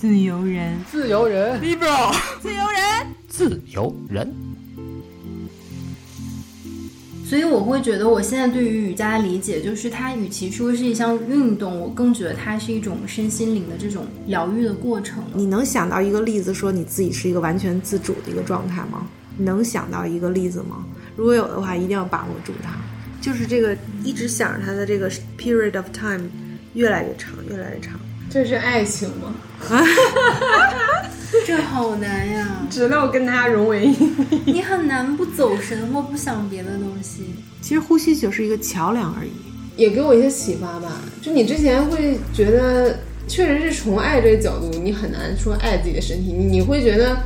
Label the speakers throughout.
Speaker 1: 自由人，
Speaker 2: 自由人
Speaker 3: ，liberal，
Speaker 1: 自由人，
Speaker 3: 自由人。
Speaker 4: 所以我会觉得，我现在对于瑜伽的理解，就是它与其说是一项运动，我更觉得它是一种身心灵的这种疗愈的过程。
Speaker 5: 你能想到一个例子，说你自己是一个完全自主的一个状态吗？你能想到一个例子吗？如果有的话，一定要把握住它。就是这个一直想着它的这个 period of time 越来越长，越来越长。
Speaker 2: 这是爱情吗？
Speaker 4: 这好难呀！
Speaker 2: 直到跟他融为一体，
Speaker 4: 你很难不走神或不想别的东西。
Speaker 5: 其实呼吸就是一个桥梁而已，
Speaker 2: 也给我一些启发吧。就你之前会觉得，确实是从爱这个角度，你很难说爱自己的身体，你会觉得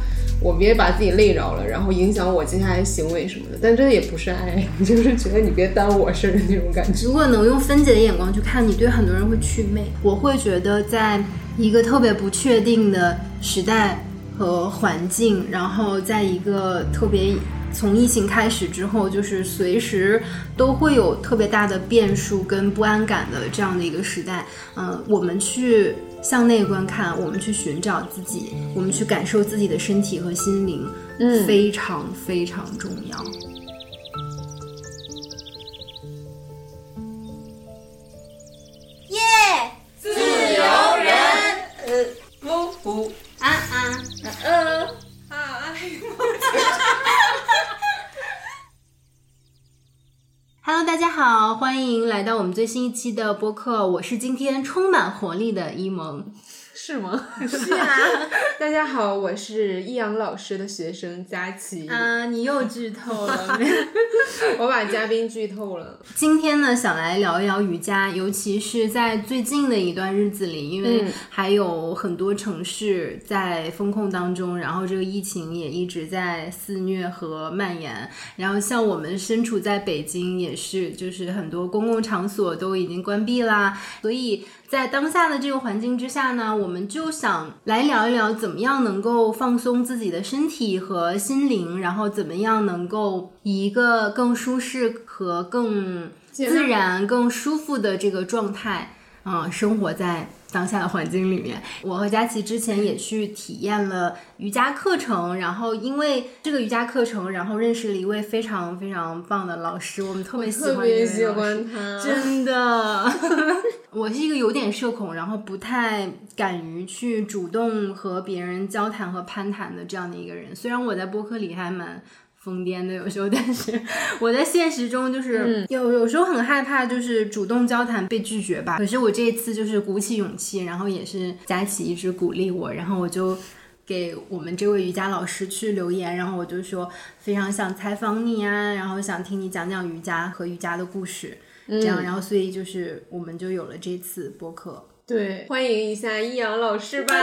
Speaker 2: 我别把自己累着了，然后影响我接下来行为什么的。但这也不是爱，就是觉得你别耽误我事儿的那种感觉。
Speaker 4: 如果能用分解的眼光去看，你对很多人会祛魅。我会觉得在。一个特别不确定的时代和环境，然后在一个特别从疫情开始之后，就是随时都会有特别大的变数跟不安感的这样的一个时代，嗯，我们去向内观看，我们去寻找自己，我们去感受自己的身体和心灵，嗯，非常非常重要。Hello，大家好，欢迎来到我们最新一期的播客。我是今天充满活力的伊萌。
Speaker 2: 是吗？
Speaker 4: 是啊。
Speaker 2: 大家好，我是易阳老师的学生佳琪。
Speaker 4: 啊，你又剧透了。
Speaker 2: 我把嘉宾剧透了。
Speaker 4: 今天呢，想来聊一聊瑜伽，尤其是在最近的一段日子里，因为还有很多城市在风控当中，然后这个疫情也一直在肆虐和蔓延。然后像我们身处在北京，也是就是很多公共场所都已经关闭啦，所以。在当下的这个环境之下呢，我们就想来聊一聊，怎么样能够放松自己的身体和心灵，然后怎么样能够以一个更舒适和更自然、更舒服的这个状态，嗯，生活在。当下的环境里面，我和佳琪之前也去体验了瑜伽课程，然后因为这个瑜伽课程，然后认识了一位非常非常棒的老师，我们特别喜欢，特
Speaker 2: 别喜欢他，
Speaker 4: 真的。我是一个有点社恐，然后不太敢于去主动和别人交谈和攀谈的这样的一个人，虽然我在播客里还蛮。疯癫的有时候，但是我在现实中就是有有时候很害怕，就是主动交谈被拒绝吧。可是我这一次就是鼓起勇气，然后也是佳琪一直鼓励我，然后我就给我们这位瑜伽老师去留言，然后我就说非常想采访你啊，然后想听你讲讲瑜伽和瑜伽的故事，这样，然后所以就是我们就有了这次播客。
Speaker 2: 对，欢迎一下易阳老师吧。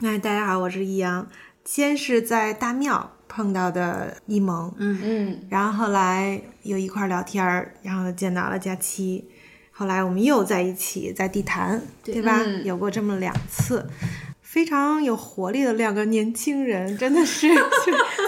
Speaker 5: 那大家好，我是易阳。先是在大庙碰到的一萌，
Speaker 4: 嗯
Speaker 2: 嗯，
Speaker 5: 然后后来又一块聊天儿，然后见到了佳期，后来我们又在一起在地坛，对吧？有过这么两次，非常有活力的两个年轻人，真的是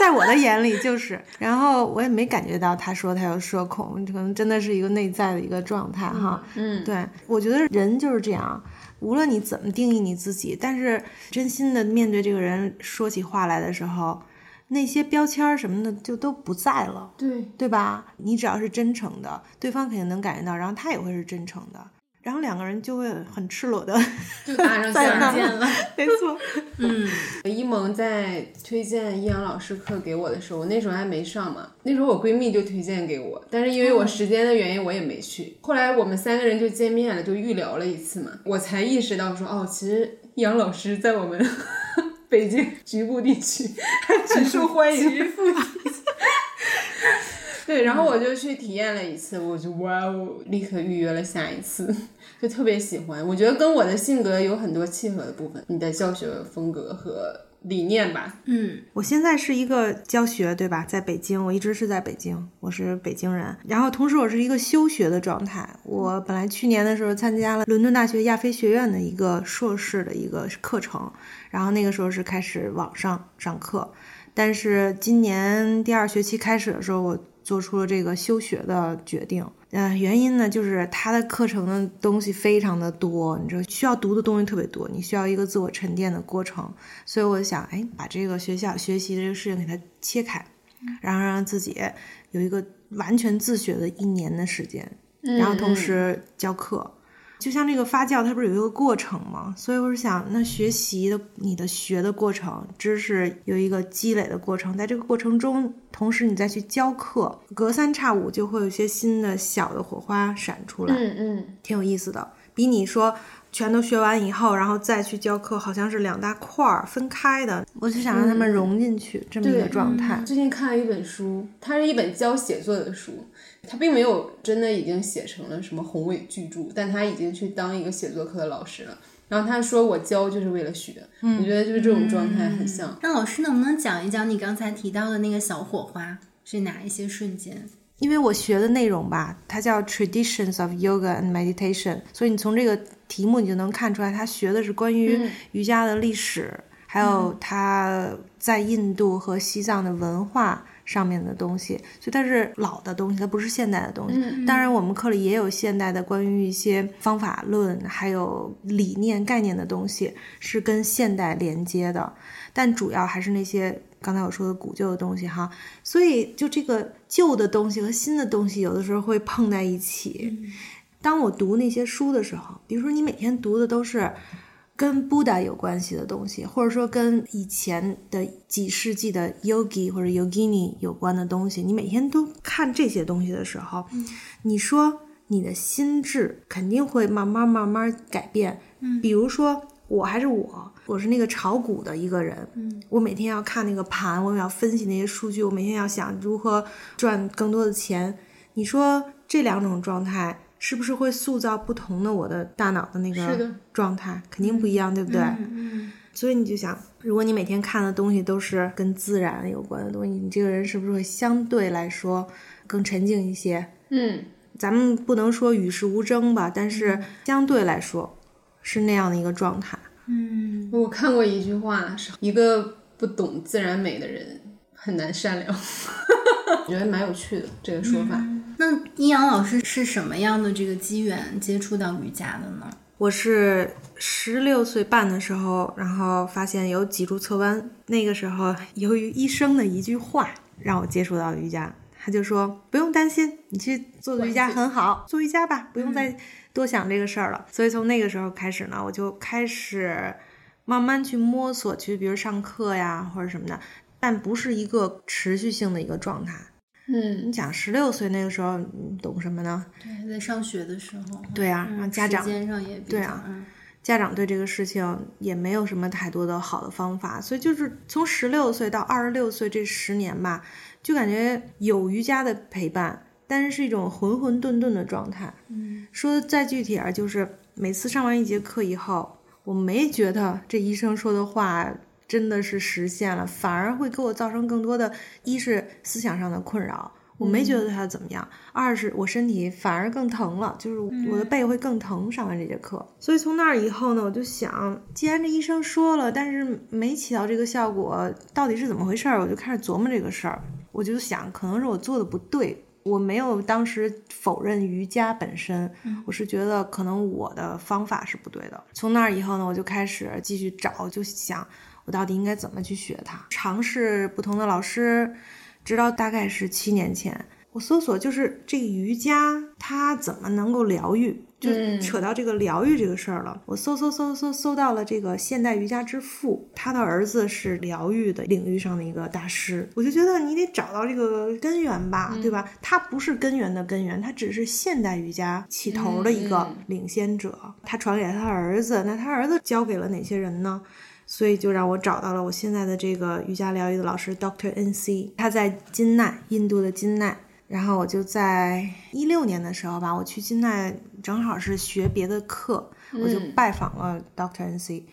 Speaker 5: 在我的眼里就是。然后我也没感觉到他说他有社恐，可能真的是一个内在的一个状态哈。
Speaker 2: 嗯，
Speaker 5: 对，我觉得人就是这样。无论你怎么定义你自己，但是真心的面对这个人说起话来的时候，那些标签什么的就都不在了，
Speaker 2: 对
Speaker 5: 对吧？你只要是真诚的，对方肯定能感觉到，然后他也会是真诚的。然后两个人就会很赤裸的
Speaker 2: 就搭上 线
Speaker 4: 了，
Speaker 5: 没错。
Speaker 4: 嗯，
Speaker 2: 一萌在推荐易阳老师课给我的时候，我那时候还没上嘛。那时候我闺蜜就推荐给我，但是因为我时间的原因，我也没去。后来我们三个人就见面了，就预聊了一次嘛，我才意识到说，哦，其实易阳老师在我们 北京局部地区 还挺受欢迎。
Speaker 4: 局部地区。
Speaker 2: 对，然后我就去体验了一次，我就哇哦，立刻预约了下一次，就特别喜欢。我觉得跟我的性格有很多契合的部分，你的教学风格和理念吧。
Speaker 4: 嗯，
Speaker 5: 我现在是一个教学，对吧？在北京，我一直是在北京，我是北京人。然后同时我是一个休学的状态。我本来去年的时候参加了伦敦大学亚非学院的一个硕士的一个课程，然后那个时候是开始网上上课，但是今年第二学期开始的时候，我。做出了这个休学的决定。呃，原因呢，就是他的课程的东西非常的多，你知道需要读的东西特别多，你需要一个自我沉淀的过程。所以我想，哎，把这个学校学习的这个事情给它切开，然后让自己有一个完全自学的一年的时间，然后同时教课。就像这个发酵，它不是有一个过程吗？所以我是想，那学习的你的学的过程，知识有一个积累的过程，在这个过程中，同时你再去教课，隔三差五就会有一些新的小的火花闪出来，
Speaker 2: 嗯嗯，
Speaker 5: 挺有意思的。比你说全都学完以后，然后再去教课，好像是两大块儿分开的。我就想让他们融进去这么一个状态。
Speaker 2: 最近看了一本书，它是一本教写作的书。它并没有真的已经写成了什么宏伟巨著，但他已经去当一个写作课的老师了。然后他说：“我教就是为了学。”我觉得就是这种状态很像。
Speaker 4: 那老师能不能讲一讲你刚才提到的那个小火花是哪一些瞬间？
Speaker 5: 因为我学的内容吧，它叫 Traditions of Yoga and Meditation，所以你从这个题目你就能看出来，他学的是关于瑜伽的历史，还有他在印度和西藏的文化。上面的东西，所以它是老的东西，它不是现代的东西。当然，我们课里也有现代的关于一些方法论，还有理念概念的东西，是跟现代连接的。但主要还是那些刚才我说的古旧的东西哈。所以，就这个旧的东西和新的东西，有的时候会碰在一起。当我读那些书的时候，比如说你每天读的都是。跟 Buddha 有关系的东西，或者说跟以前的几世纪的 Yogi 或者 Yogini 有关的东西，你每天都看这些东西的时候，你说你的心智肯定会慢慢慢慢改变。嗯，比如说我还是我，我是那个炒股的一个人，嗯，我每天要看那个盘，我要分析那些数据，我每天要想如何赚更多的钱。你说这两种状态。是不是会塑造不同的我的大脑的那个状态？肯定不一样，对不对？
Speaker 4: 嗯。
Speaker 5: 所以你就想，如果你每天看的东西都是跟自然有关的东西，你这个人是不是会相对来说更沉静一些？
Speaker 2: 嗯。
Speaker 5: 咱们不能说与世无争吧，但是相对来说是那样的一个状态。
Speaker 2: 嗯。我看过一句话，是一个不懂自然美的人很难善良。我觉得蛮有趣的这个说法。
Speaker 4: 那阴阳老师是什么样的这个机缘接触到瑜伽的呢？
Speaker 5: 我是十六岁半的时候，然后发现有脊柱侧弯。那个时候，由于医生的一句话，让我接触到瑜伽。他就说：“不用担心，你去做瑜伽很好，做瑜伽吧，不用再多想这个事儿了。”所以从那个时候开始呢，我就开始慢慢去摸索，去比如上课呀或者什么的，但不是一个持续性的一个状态。
Speaker 2: 嗯，
Speaker 5: 你想十六岁那个时候懂什么呢？
Speaker 4: 对，在上学的时候。
Speaker 5: 对啊，让家长对啊，家长对这个事情也没有什么太多的好的方法，所以就是从十六岁到二十六岁这十年吧，就感觉有瑜伽的陪伴，但是是一种浑浑沌沌的状态。
Speaker 4: 嗯，
Speaker 5: 说的再具体点，就是每次上完一节课以后，我没觉得这医生说的话。真的是实现了，反而会给我造成更多的，一是思想上的困扰，我没觉得它怎么样；二是我身体反而更疼了，就是我的背会更疼。上完这节课，所以从那儿以后呢，我就想，既然这医生说了，但是没起到这个效果，到底是怎么回事儿？我就开始琢磨这个事儿，我就想，可能是我做的不对。我没有当时否认瑜伽本身，我是觉得可能我的方法是不对的。从那儿以后呢，我就开始继续找，就想。我到底应该怎么去学它？尝试不同的老师，直到大概是七年前，我搜索就是这个瑜伽它怎么能够疗愈，就扯到这个疗愈这个事儿了。我搜搜搜搜搜到了这个现代瑜伽之父，他的儿子是疗愈的领域上的一个大师。我就觉得你得找到这个根源吧，对吧？他不是根源的根源，他只是现代瑜伽起头的一个领先者。他传给他儿子，那他儿子教给了哪些人呢？所以就让我找到了我现在的这个瑜伽疗愈的老师 Doctor N C，他在金奈，印度的金奈。然后我就在一六年的时候吧，我去金奈正好是学别的课，我就拜访了 Doctor N C。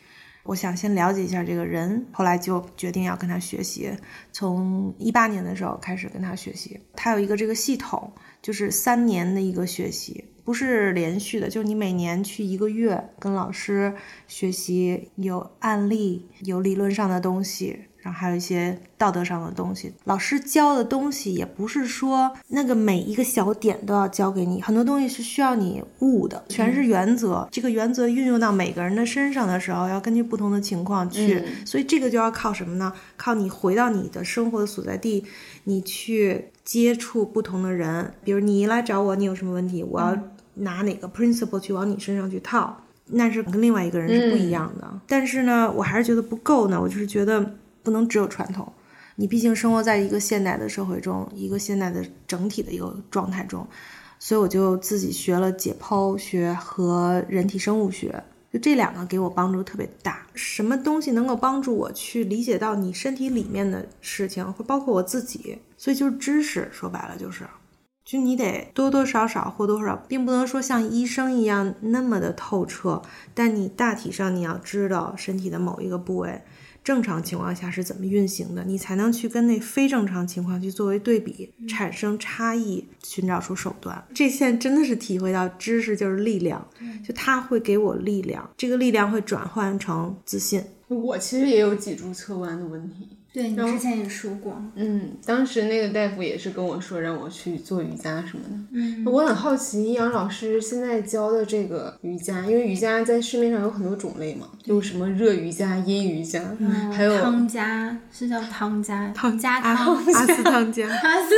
Speaker 5: 我想先了解一下这个人，后来就决定要跟他学习。从一八年的时候开始跟他学习，他有一个这个系统，就是三年的一个学习。不是连续的，就是你每年去一个月跟老师学习，有案例，有理论上的东西，然后还有一些道德上的东西。老师教的东西也不是说那个每一个小点都要教给你，很多东西是需要你悟的，全是原则。这个原则运用到每个人的身上的时候，要根据不同的情况去。所以这个就要靠什么呢？靠你回到你的生活的所在地，你去接触不同的人。比如你一来找我，你有什么问题，我要拿哪个 principle 去往你身上去套。那是跟另外一个人是不一样的，但是呢，我还是觉得不够呢。我就是觉得不能只有传统，你毕竟生活在一个现代的社会中，一个现代的整体的一个状态中，所以我就自己学了解剖学和人体生物学，就这两个给我帮助特别大。什么东西能够帮助我去理解到你身体里面的事情，会包括我自己，所以就是知识，说白了就是。就你得多多少少或多或少，并不能说像医生一样那么的透彻，但你大体上你要知道身体的某一个部位正常情况下是怎么运行的，你才能去跟那非正常情况去作为对比，产生差异，寻找出手段。这现在真的是体会到知识就是力量，就它会给我力量，这个力量会转换成自信。
Speaker 2: 我其实也有脊柱侧弯的问题。
Speaker 4: 对你之前也说过，
Speaker 2: 嗯，当时那个大夫也是跟我说让我去做瑜伽什么的。嗯，我很好奇，易阳老师现在教的这个瑜伽，因为瑜伽在市面上有很多种类嘛，有什么热瑜伽、阴瑜伽，还有
Speaker 4: 汤加，是叫汤加，
Speaker 5: 汤
Speaker 4: 加
Speaker 5: 汤，阿斯汤加，
Speaker 4: 阿斯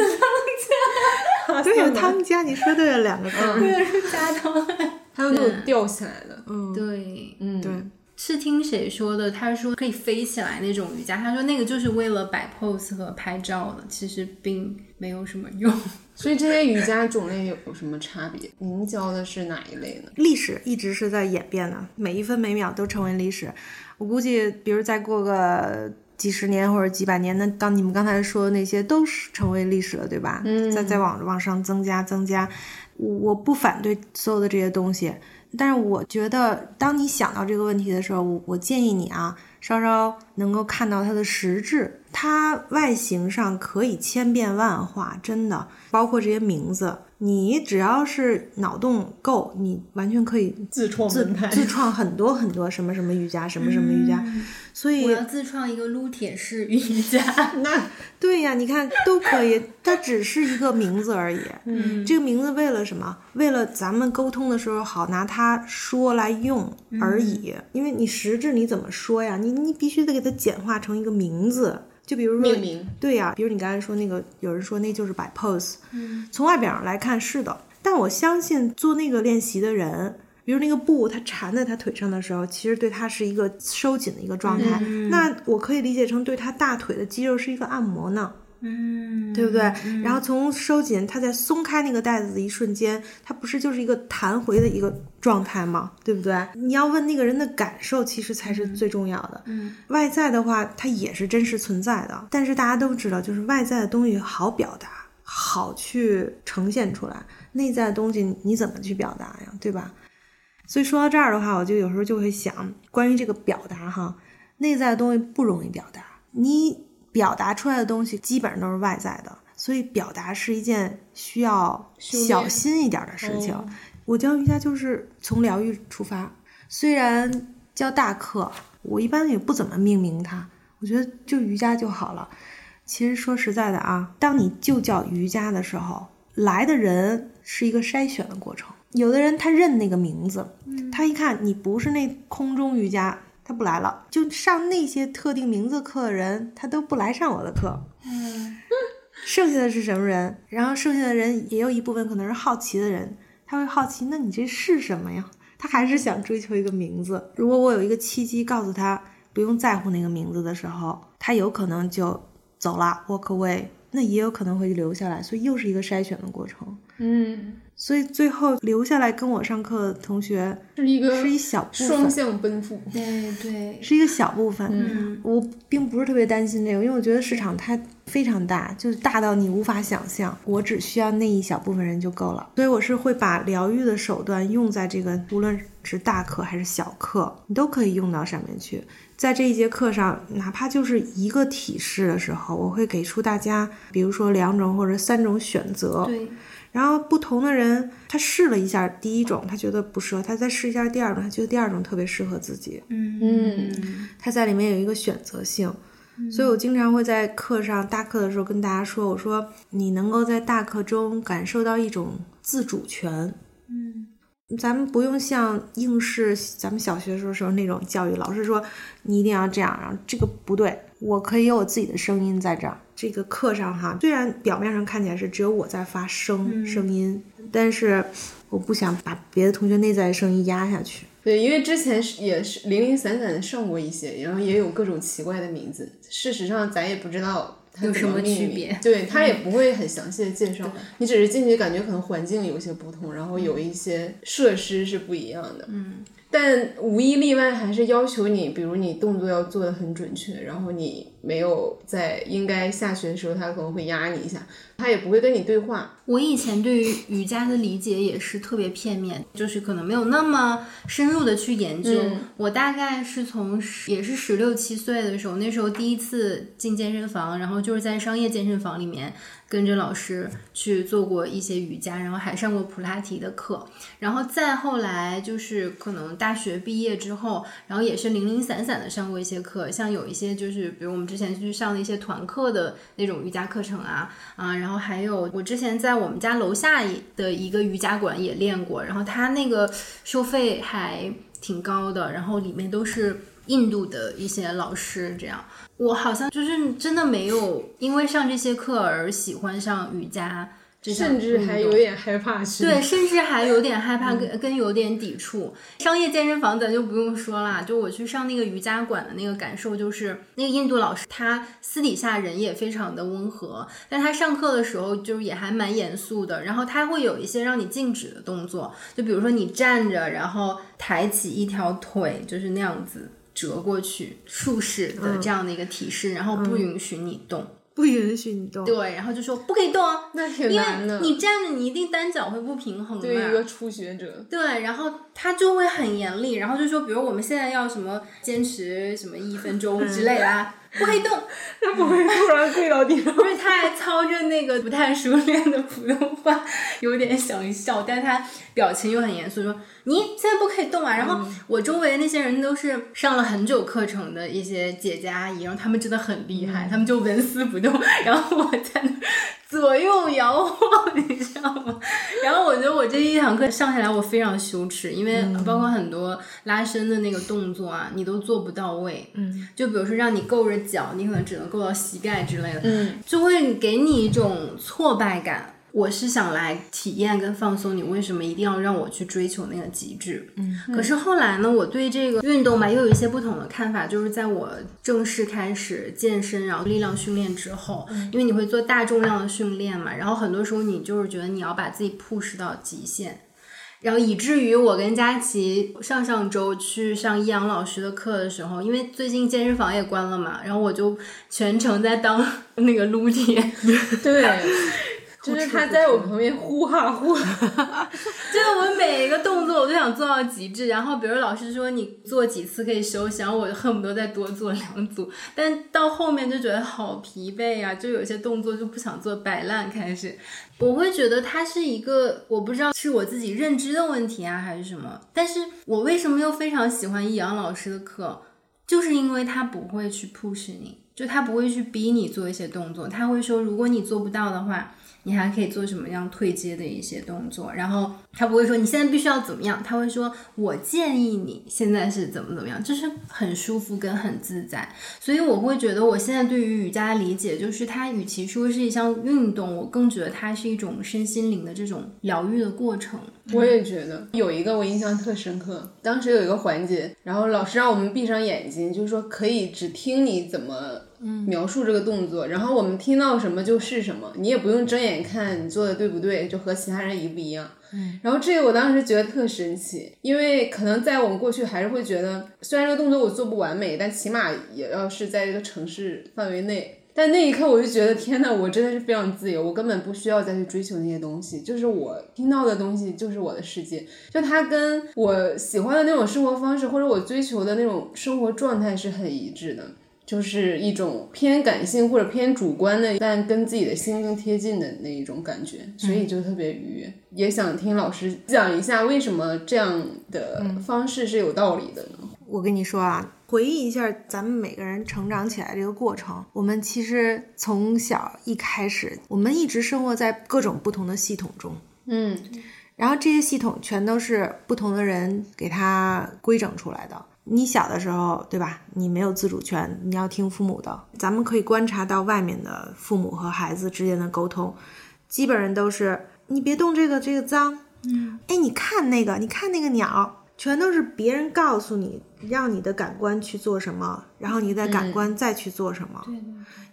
Speaker 4: 汤加，
Speaker 5: 对，汤加，你说对了两个字，
Speaker 4: 对，是加汤，
Speaker 2: 还有那种吊起来的，
Speaker 5: 嗯，
Speaker 4: 对，
Speaker 2: 嗯，
Speaker 5: 对。
Speaker 4: 是听谁说的？他说可以飞起来那种瑜伽，他说那个就是为了摆 pose 和拍照的，其实并没有什么用。
Speaker 2: 所以这些瑜伽种类有什么差别？您教的是哪一类呢？
Speaker 5: 历史一直是在演变的，每一分每秒都成为历史。我估计，比如再过个几十年或者几百年，那当你们刚才说的那些都是成为历史了，对吧？
Speaker 2: 嗯。
Speaker 5: 再再往往上增加增加，我不反对所有的这些东西。但是我觉得，当你想到这个问题的时候，我我建议你啊，稍稍能够看到它的实质，它外形上可以千变万化，真的，包括这些名字。你只要是脑洞够，你完全可以
Speaker 2: 自创
Speaker 5: 自自创很多很多什么什么瑜伽，什么什么瑜伽。所以
Speaker 4: 我要自创一个撸铁式瑜伽。
Speaker 2: 那
Speaker 5: 对呀，你看都可以，它只是一个名字而已。
Speaker 4: 嗯，
Speaker 5: 这个名字为了什么？为了咱们沟通的时候好拿它说来用而已。因为你实质你怎么说呀？你你必须得给它简化成一个名字。就比如说，对呀，比如你刚才说那个，有人说那就是摆 pose，
Speaker 4: 嗯，
Speaker 5: 从外表上来看是的，但我相信做那个练习的人，比如那个布它缠在他腿上的时候，其实对他是一个收紧的一个状态，那我可以理解成对他大腿的肌肉是一个按摩呢。
Speaker 4: 嗯，
Speaker 5: 对不对？然后从收紧，它在松开那个带子的一瞬间，它不是就是一个弹回的一个状态吗？对不对？你要问那个人的感受，其实才是最重要的。
Speaker 4: 嗯，
Speaker 5: 外在的话，它也是真实存在的，但是大家都知道，就是外在的东西好表达，好去呈现出来，内在的东西你怎么去表达呀？对吧？所以说到这儿的话，我就有时候就会想，关于这个表达哈，内在的东西不容易表达，你。表达出来的东西基本上都是外在的，所以表达是一件需要小心一点的事情。我教瑜伽就是从疗愈出发，虽然教大课，我一般也不怎么命名它，我觉得就瑜伽就好了。其实说实在的啊，当你就叫瑜伽的时候，来的人是一个筛选的过程。有的人他认那个名字，他一看你不是那空中瑜伽。他不来了，就上那些特定名字课的人，他都不来上我的课。
Speaker 4: 嗯，
Speaker 5: 剩下的是什么人？然后剩下的人也有一部分可能是好奇的人，他会好奇，那你这是什么呀？他还是想追求一个名字。如果我有一个契机告诉他不用在乎那个名字的时候，他有可能就走了，walk away。那也有可能会留下来，所以又是一个筛选的过程。
Speaker 2: 嗯。
Speaker 5: 所以最后留下来跟我上课的同学
Speaker 2: 是一个
Speaker 5: 是一小部分
Speaker 2: 双向奔赴，
Speaker 4: 对对，
Speaker 5: 是一个小部分。
Speaker 4: 嗯，
Speaker 5: 我并不是特别担心这个，因为我觉得市场它非常大，就是大到你无法想象。我只需要那一小部分人就够了。所以我是会把疗愈的手段用在这个，无论是大课还是小课，你都可以用到上面去。在这一节课上，哪怕就是一个体式的时候，我会给出大家，比如说两种或者三种选择。
Speaker 4: 对。
Speaker 5: 然后不同的人，他试了一下第一种，他觉得不适合，他再试一下第二种，他觉得第二种特别适合自己。
Speaker 4: 嗯
Speaker 2: 嗯，
Speaker 5: 他在里面有一个选择性，所以我经常会在课上大课的时候跟大家说，我说你能够在大课中感受到一种自主权。嗯，咱们不用像应试，咱们小学的时候时候那种教育，老师说你一定要这样，然后这个不对，我可以有我自己的声音在这儿。这个课上哈，虽然表面上看起来是只有我在发声声音，但是我不想把别的同学内在的声音压下去。
Speaker 2: 对，因为之前是也是零零散散的上过一些，然后也有各种奇怪的名字。事实上，咱也不知道它
Speaker 4: 有什么区
Speaker 2: 别。对他也不会很详细的介绍，你只是进去感觉可能环境有些不同，然后有一些设施是不一样的。
Speaker 4: 嗯，
Speaker 2: 但无一例外还是要求你，比如你动作要做的很准确，然后你没有在应该下去的时候，他可能会压你一下，他也不会跟你对话。
Speaker 4: 我以前对于瑜伽的理解也是特别片面，就是可能没有那么深入的去研究。我大概是从也是十六七岁的时候，那时候第一次进健身房，然后就是在商业健身房里面跟着老师去做过一些瑜伽，然后还上过普拉提的课，然后再后来就是可能大学毕业之后，然后也是零零散散的上过一些课，像有一些就是比如我们之前去上的一些团课的那种瑜伽课程啊啊，然后还有我之前在。我们家楼下的一个瑜伽馆也练过，然后他那个收费还挺高的，然后里面都是印度的一些老师，这样我好像就是真的没有因为上这些课而喜欢上瑜伽。
Speaker 2: 甚至还有点害怕，
Speaker 4: 对，甚至还有点害怕，跟跟有点抵触。商业健身房咱就不用说了，就我去上那个瑜伽馆的那个感受，就是那个印度老师他私底下人也非常的温和，但他上课的时候就是也还蛮严肃的。然后他会有一些让你静止的动作，就比如说你站着，然后抬起一条腿，就是那样子折过去，竖式的这样的一个提示，然后不允许你动。
Speaker 5: 不允许你动，
Speaker 4: 对，然后就说不可以动啊，
Speaker 2: 那挺难的。
Speaker 4: 你站着，你一定单脚会不平衡。
Speaker 2: 对一个初学者，
Speaker 4: 对，然后他就会很严厉，然后就说，比如我们现在要什么坚持什么一分钟之类的。不可以动，
Speaker 2: 他不会突然跪到地上。因
Speaker 4: 为他还操着那个不太熟练的普通话，有点想笑，但他表情又很严肃，说：“你现在不可以动啊！”然后我周围那些人都是上了很久课程的一些姐姐阿姨，然后他们真的很厉害，他们就纹丝不动，然后我在那。左右摇晃，你知道吗？然后我觉得我这一堂课上下来，我非常羞耻，因为包括很多拉伸的那个动作啊，你都做不到位。
Speaker 5: 嗯，
Speaker 4: 就比如说让你够着脚，你可能只能够到膝盖之类的，
Speaker 2: 嗯，
Speaker 4: 就会给你一种挫败感。我是想来体验跟放松，你为什么一定要让我去追求那个极致？
Speaker 5: 嗯，
Speaker 4: 可是后来呢，我对这个运动吧又有一些不同的看法，就是在我正式开始健身，然后力量训练之后，因为你会做大重量的训练嘛，然后很多时候你就是觉得你要把自己 push 到极限，然后以至于我跟佳琪上上周去上易阳老师的课的时候，因为最近健身房也关了嘛，然后我就全程在当 那个撸铁，
Speaker 2: 对。就是他在我旁边呼哈呼，哈，
Speaker 4: 就是我每一个动作我都想做到极致。然后，比如老师说你做几次可以休息，然后我恨不得再多做两组。但到后面就觉得好疲惫呀，就有些动作就不想做，摆烂开始。我会觉得它是一个，我不知道是我自己认知的问题啊，还是什么。但是我为什么又非常喜欢易阳老师的课，就是因为他不会去 push 你，就他不会去逼你做一些动作，他会说如果你做不到的话。你还可以做什么样退阶的一些动作？然后他不会说你现在必须要怎么样，他会说我建议你现在是怎么怎么样，就是很舒服跟很自在。所以我会觉得我现在对于瑜伽的理解，就是它与其说是一项运动，我更觉得它是一种身心灵的这种疗愈的过程。
Speaker 2: 我也觉得有一个我印象特深刻，当时有一个环节，然后老师让我们闭上眼睛，就是说可以只听你怎么。描述这个动作，然后我们听到什么就是什么，你也不用睁眼看你做的对不对，就和其他人一不一样。
Speaker 5: 嗯，
Speaker 2: 然后这个我当时觉得特神奇，因为可能在我们过去还是会觉得，虽然这个动作我做不完美，但起码也要是在这个城市范围内。但那一刻我就觉得，天呐，我真的是非常自由，我根本不需要再去追求那些东西，就是我听到的东西就是我的世界，就它跟我喜欢的那种生活方式或者我追求的那种生活状态是很一致的。就是一种偏感性或者偏主观的，但跟自己的心更贴近的那一种感觉，所以就特别愉悦。也想听老师讲一下为什么这样的方式是有道理的呢？
Speaker 5: 我跟你说啊，回忆一下咱们每个人成长起来这个过程，我们其实从小一开始，我们一直生活在各种不同的系统中，
Speaker 2: 嗯，
Speaker 5: 然后这些系统全都是不同的人给它规整出来的。你小的时候，对吧？你没有自主权，你要听父母的。咱们可以观察到外面的父母和孩子之间的沟通，基本上都是你别动这个，这个脏。嗯，哎，你看那个，你看那个鸟，全都是别人告诉你，让你的感官去做什么，然后你的感官再去做什么。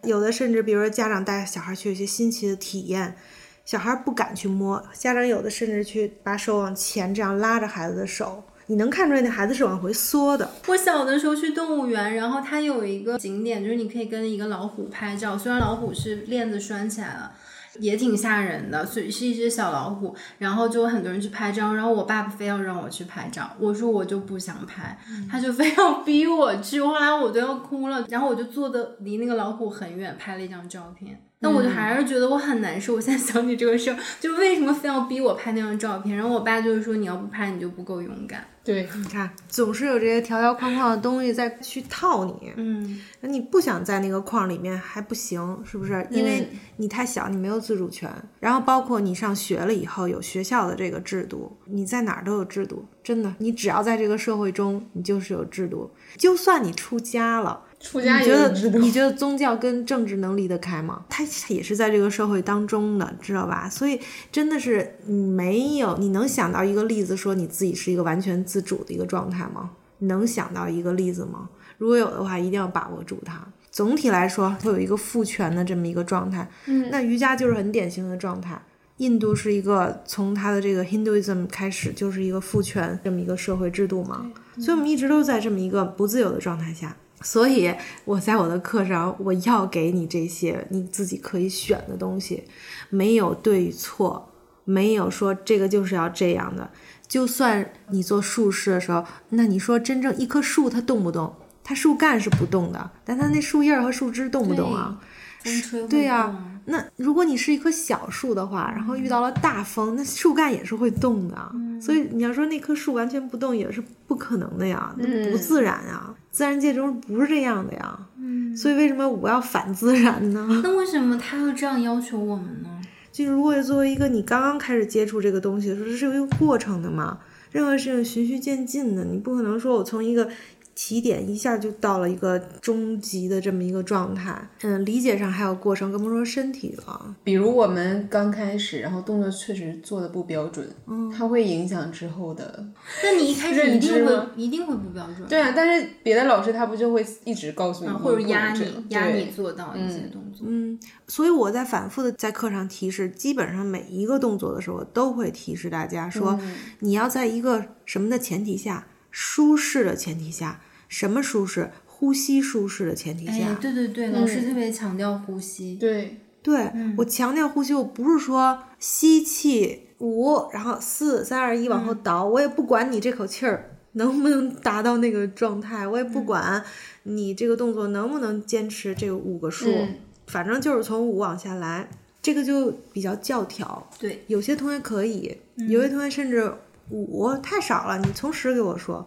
Speaker 5: 有的甚至，比如说家长带小孩去有一些新奇的体验，小孩不敢去摸，家长有的甚至去把手往前这样拉着孩子的手。你能看出来那孩子是往回缩的。
Speaker 4: 我小的时候去动物园，然后它有一个景点，就是你可以跟一个老虎拍照，虽然老虎是链子拴起来了，也挺吓人的，所以是一只小老虎。然后就有很多人去拍照，然后我爸爸非要让我去拍照，我说我就不想拍，他就非要逼我去，后来我都要哭了，然后我就坐的离那个老虎很远，拍了一张照片。那我就还是觉得我很难受。我现在想起这个事儿，就为什么非要逼我拍那张照片？然后我爸就是说，你要不拍，你就不够勇敢。
Speaker 2: 对，
Speaker 5: 你看，总是有这些条条框框的东西在去套你。
Speaker 4: 嗯，
Speaker 5: 那你不想在那个框里面还不行，是不是？因为你太小，你没有自主权。然后包括你上学了以后，有学校的这个制度，你在哪儿都有制度。真的，你只要在这个社会中，你就是有制度。就算你出家了。
Speaker 2: 出家
Speaker 5: 你觉得你觉得宗教跟政治能离得开吗？它也是在这个社会当中的，知道吧？所以真的是你没有你能想到一个例子说你自己是一个完全自主的一个状态吗？能想到一个例子吗？如果有的话，一定要把握住它。总体来说，会有一个父权的这么一个状态。
Speaker 2: 嗯，
Speaker 5: 那瑜伽就是很典型的状态。印度是一个从它的这个 Hinduism 开始就是一个父权这么一个社会制度嘛，所以我们一直都在这么一个不自由的状态下。所以我在我的课上，我要给你这些你自己可以选的东西，没有对与错，没有说这个就是要这样的。就算你做术式的时候，那你说真正一棵树它动不动？它树干是不动的，但它那树叶和树枝动不动啊？
Speaker 4: 风吹
Speaker 5: 对呀。那如果你是一棵小树的话，然后遇到了大风，那树干也是会动的。所以你要说那棵树完全不动也是不可能的呀，那不自然呀。自然界中不是这样的呀。
Speaker 4: 嗯，
Speaker 5: 所以为什么我要反自然呢？
Speaker 4: 那为什么他会这样要求我们呢？
Speaker 5: 就如果作为一个你刚刚开始接触这个东西的时候，这是有一个过程的嘛。任何事情循序渐进的，你不可能说我从一个。起点一下就到了一个终极的这么一个状态，嗯，理解上还有过程，更不说身体了。
Speaker 2: 比如我们刚开始，然后动作确实做的不标准，
Speaker 5: 嗯，
Speaker 2: 它会影响之后的。
Speaker 4: 那你一开始一定会一定会不标准。
Speaker 2: 对啊，但是别的老师他不就会一直告诉你，
Speaker 4: 或者压你压你做到一些动作。
Speaker 5: 嗯，所以我在反复的在课上提示，基本上每一个动作的时候，都会提示大家说，你要在一个什么的前提下。舒适的前提下，什么舒适？呼吸舒适的前提下，
Speaker 4: 对对对，老师特别强调呼吸。
Speaker 2: 对
Speaker 5: 对，我强调呼吸，我不是说吸气五，然后四三二一往后倒，我也不管你这口气儿能不能达到那个状态，我也不管你这个动作能不能坚持这个五个数，反正就是从五往下来，这个就比较教条。
Speaker 4: 对，
Speaker 5: 有些同学可以，有些同学甚至。五太少了，你从十给我说。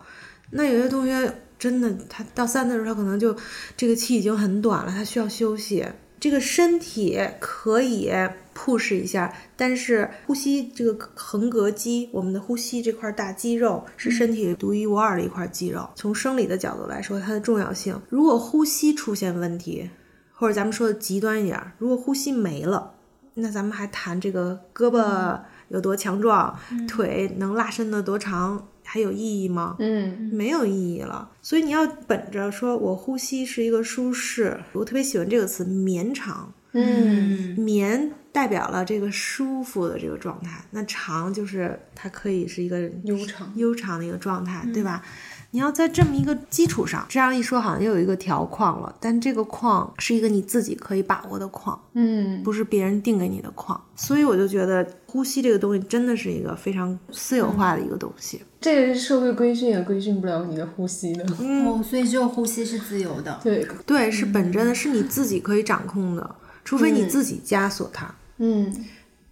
Speaker 5: 那有些同学真的，他到三的时候，他可能就这个气已经很短了，他需要休息。这个身体可以 push 一下，但是呼吸这个横膈肌，我们的呼吸这块大肌肉是身体独一无二的一块肌肉。从生理的角度来说，它的重要性，如果呼吸出现问题，或者咱们说的极端一点，如果呼吸没了，那咱们还谈这个胳膊。有多强壮，腿能拉伸的多长，还有意义吗？
Speaker 2: 嗯，
Speaker 5: 没有意义了。所以你要本着说，我呼吸是一个舒适，我特别喜欢这个词“绵长”。
Speaker 2: 嗯，
Speaker 5: 绵代表了这个舒服的这个状态，那长就是它可以是一个
Speaker 2: 悠长、
Speaker 5: 悠长的一个状态，对吧？你要在这么一个基础上，这样一说好像又有一个条框了，但这个框是一个你自己可以把握的框，
Speaker 2: 嗯，
Speaker 5: 不是别人定给你的框。所以我就觉得呼吸这个东西真的是一个非常私有化的一个东西。
Speaker 2: 这个社会规训也规训不了你的呼吸的，
Speaker 4: 哦，所以只有呼吸是自由的。
Speaker 2: 对
Speaker 5: 对，是本真的，是你自己可以掌控的，除非你自己枷锁它。
Speaker 2: 嗯。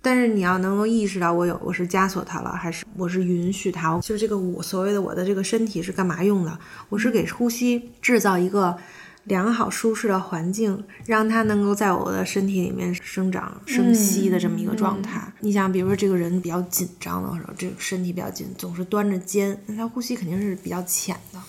Speaker 5: 但是你要能够意识到，我有我是枷锁它了，还是我是允许它？就是这个我所谓的我的这个身体是干嘛用的？我是给呼吸制造一个良好舒适的环境，让它能够在我的身体里面生长生息的这么一个状态。你想，比如说这个人比较紧张的时候，这个身体比较紧，总是端着肩，那他呼吸肯定是比较浅的。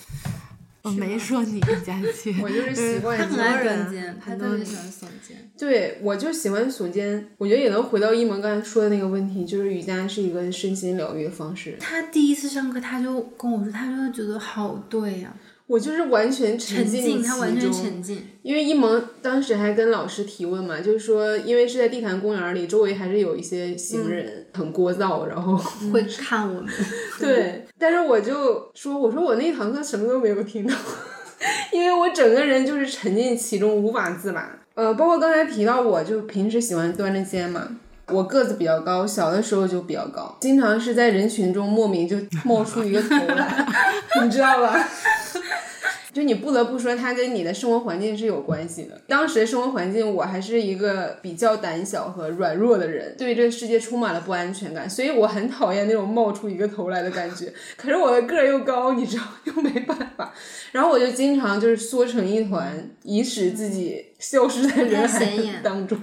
Speaker 5: 我没说你，佳琪，
Speaker 2: 我就是习惯
Speaker 4: 很爱
Speaker 2: 端
Speaker 4: 肩，他特别喜欢耸肩。
Speaker 2: 对，我就喜欢耸肩。我觉得也能回到一萌刚才说的那个问题，就是瑜伽是一个身心疗愈的方式。
Speaker 4: 他第一次上课，他就跟我说，他就觉得好对呀。
Speaker 2: 我就是完全沉
Speaker 4: 浸他完全沉浸。
Speaker 2: 因为一萌当时还跟老师提问嘛，就是说，因为是在地坛公园里，周围还是有一些行人很聒噪，然后
Speaker 4: 会看我们。
Speaker 2: 对，但是我就说，我说我那堂课什么都没有听到，因为我整个人就是沉浸其中，无法自拔。呃，包括刚才提到，我就平时喜欢端着肩嘛。我个子比较高，小的时候就比较高，经常是在人群中莫名就 冒出一个头来，你知道吧？就你不得不说，它跟你的生活环境是有关系的。当时的生活环境，我还是一个比较胆小和软弱的人，对这个世界充满了不安全感，所以我很讨厌那种冒出一个头来的感觉。可是我的个儿又高，你知道，又没办法。然后我就经常就是缩成一团，以使自己消失在人海当中。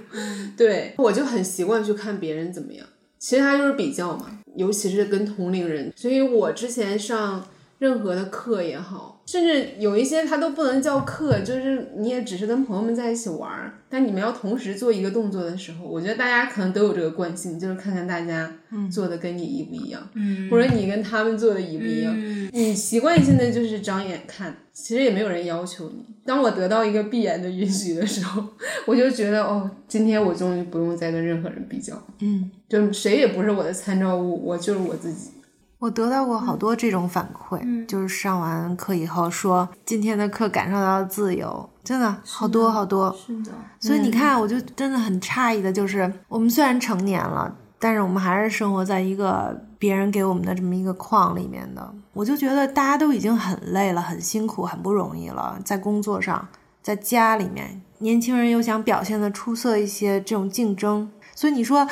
Speaker 2: 对，我就很习惯去看别人怎么样。其实他就是比较嘛，尤其是跟同龄人。所以我之前上任何的课也好。甚至有一些它都不能叫课，就是你也只是跟朋友们在一起玩儿。但你们要同时做一个动作的时候，我觉得大家可能都有这个惯性，就是看看大家做的跟你一不一样，或者你跟他们做的一不一样。你习惯性的就是长眼看，其实也没有人要求你。当我得到一个闭眼的允许的时候，我就觉得哦，今天我终于不用再跟任何人比较，
Speaker 5: 嗯，
Speaker 2: 就谁也不是我的参照物，我就是我自己。
Speaker 5: 我得到过好多这种反馈，就是上完课以后说今天的课感受到自由，真的好多好多。
Speaker 4: 是的，
Speaker 5: 所以你看，我就真的很诧异的，就是我们虽然成年了，但是我们还是生活在一个别人给我们的这么一个框里面的。我就觉得大家都已经很累了，很辛苦，很不容易了，在工作上，在家里面，年轻人又想表现的出色一些，这种竞争，所以你说。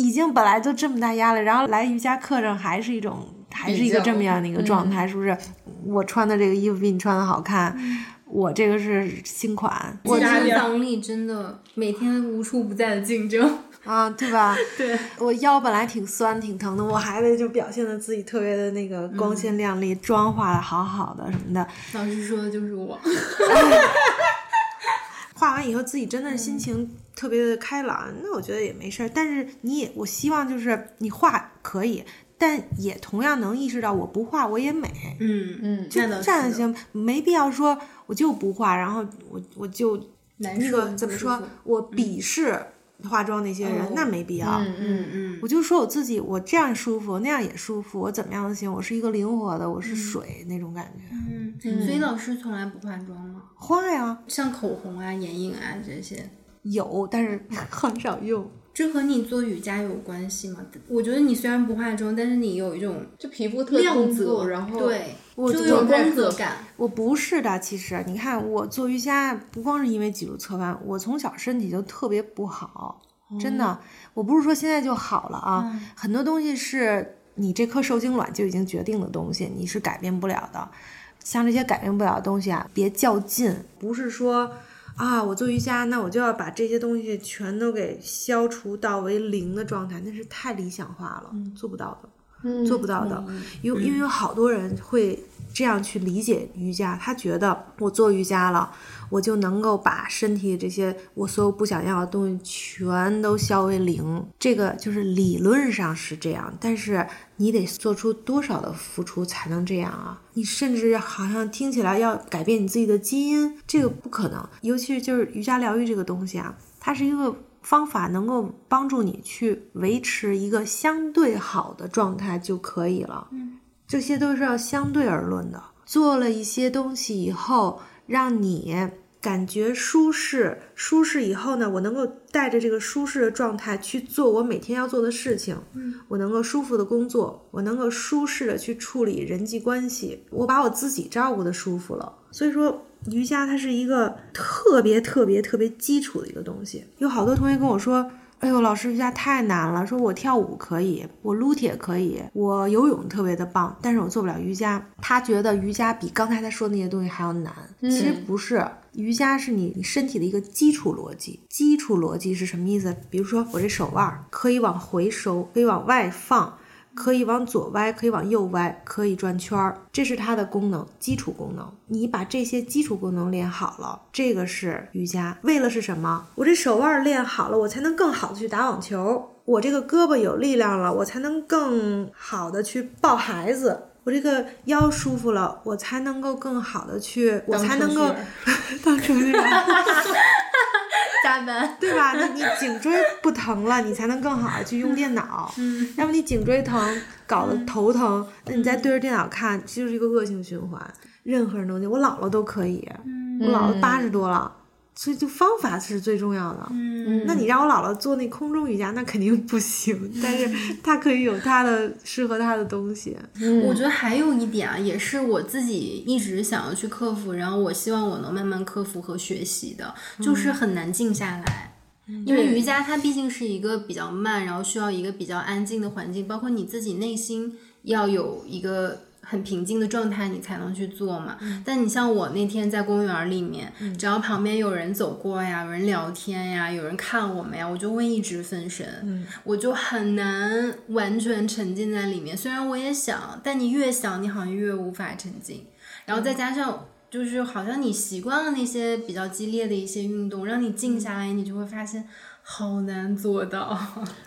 Speaker 5: 已经本来就这么大压力，然后来瑜伽课上还是一种，还是一个这么样的一个状态，是不是？我穿的这个衣服比你穿的好看，我这个是新款。
Speaker 4: 我竞争力真的每天无处不在的竞争
Speaker 5: 啊，对吧？
Speaker 4: 对，
Speaker 5: 我腰本来挺酸挺疼的，我还得就表现的自己特别的那个光鲜亮丽，妆化的好好的什么的。
Speaker 4: 老师说的就是我。
Speaker 5: 画完以后自己真的是心情特别的开朗，那我觉得也没事儿。但是你也，我希望就是你画可以，但也同样能意识到我不画我也美。
Speaker 4: 嗯嗯，
Speaker 5: 就这样行，没必要说我就不画，然后我我就那个怎么说，我鄙视。化妆那些人那没必要，
Speaker 4: 嗯嗯嗯，
Speaker 5: 我就说我自己，我这样舒服，那样也舒服，我怎么样都行，我是一个灵活的，我是水那种感觉。
Speaker 4: 嗯，所以老师从来不化妆吗？
Speaker 5: 化呀，
Speaker 4: 像口红啊、眼影啊这些。
Speaker 5: 有，但是 很少用。
Speaker 4: 这和你做瑜伽有关系吗？我觉得你虽然不化妆，但是你有一种
Speaker 2: 就皮肤特
Speaker 4: 亮
Speaker 2: 泽，然后
Speaker 4: 对，我
Speaker 5: 就
Speaker 4: 有光泽感。
Speaker 5: 我不是的，其实你看我做瑜伽，不光是因为脊柱侧弯，我从小身体就特别不好，真的。我不是说现在就好了啊，很多东西是你这颗受精卵就已经决定的东西，你是改变不了的。像这些改变不了的东西啊，别较劲，不是说。啊，我做瑜伽，那我就要把这些东西全都给消除到为零的状态，那是太理想化了，做不到的，做不到的。因因为有好多人会这样去理解瑜伽，他觉得我做瑜伽了。我就能够把身体这些我所有不想要的东西全都消为零，这个就是理论上是这样，但是你得做出多少的付出才能这样啊？你甚至好像听起来要改变你自己的基因，这个不可能。尤其是就是瑜伽疗愈这个东西啊，它是一个方法，能够帮助你去维持一个相对好的状态就可以了。
Speaker 4: 嗯，
Speaker 5: 这些都是要相对而论的。做了一些东西以后，让你。感觉舒适，舒适以后呢，我能够带着这个舒适的状态去做我每天要做的事情。
Speaker 4: 嗯，
Speaker 5: 我能够舒服的工作，我能够舒适的去处理人际关系，我把我自己照顾的舒服了。所以说，瑜伽它是一个特别特别特别基础的一个东西。有好多同学跟我说，哎呦，老师瑜伽太难了，说我跳舞可以，我撸铁可以，我游泳特别的棒，但是我做不了瑜伽。他觉得瑜伽比刚才他说那些东西还要难，其实不是，瑜伽是你你身体的一个基础逻辑。基础逻辑是什么意思？比如说我这手腕可以往回收，可以往外放。可以往左歪，可以往右歪，可以转圈儿，这是它的功能，基础功能。你把这些基础功能练好了，这个是瑜伽。为了是什么？我这手腕练好了，我才能更好的去打网球。我这个胳膊有力量了，我才能更好的去抱孩子。我这个腰舒服了，我才能够更好的去，我才能够 当程序员。
Speaker 4: 加班，
Speaker 5: 对吧？你你颈椎不疼了，你才能更好的去用电脑。嗯，要不你颈椎疼，搞得头疼，那你再对着电脑看，就是一个恶性循环。任何人都行，我姥姥都可以，我姥姥八十多了。所以，就方法是最重要的。嗯，那你让我姥姥做那空中瑜伽，那肯定不行。但是，她可以有她的适合她的东西。
Speaker 4: 我觉得还有一点啊，也是我自己一直想要去克服，然后我希望我能慢慢克服和学习的，就是很难静下来。因为瑜伽它毕竟是一个比较慢，然后需要一个比较安静的环境，包括你自己内心要有一个。很平静的状态，你才能去做嘛。但你像我那天在公园里面，只要旁边有人走过呀，有人聊天呀，有人看我们呀，我就会一直分神，我就很难完全沉浸在里面。虽然我也想，但你越想，你好像越无法沉浸。然后再加上，就是好像你习惯了那些比较激烈的一些运动，让你静下来，你就会发现。好难做到，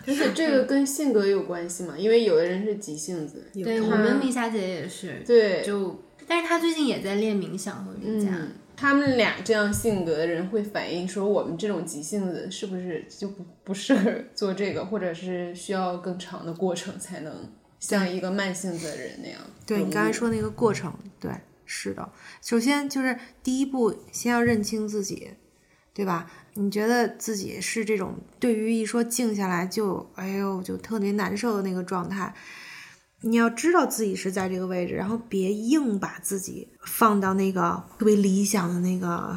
Speaker 2: 而 且这个跟性格有关系嘛？因为有的人是急性子，
Speaker 4: 对我们丽霞姐也是，
Speaker 2: 对，
Speaker 4: 就，但是她最近也在练冥想和瑜伽。
Speaker 2: 他们俩这样性格的人会反映说，我们这种急性子是不是就不不适合做这个，或者是需要更长的过程才能像一个慢性子的人那样？
Speaker 5: 对你刚才说那个过程，对，是的。首先就是第一步，先要认清自己，对吧？你觉得自己是这种对于一说静下来就哎呦就特别难受的那个状态，你要知道自己是在这个位置，然后别硬把自己放到那个特别理想的那个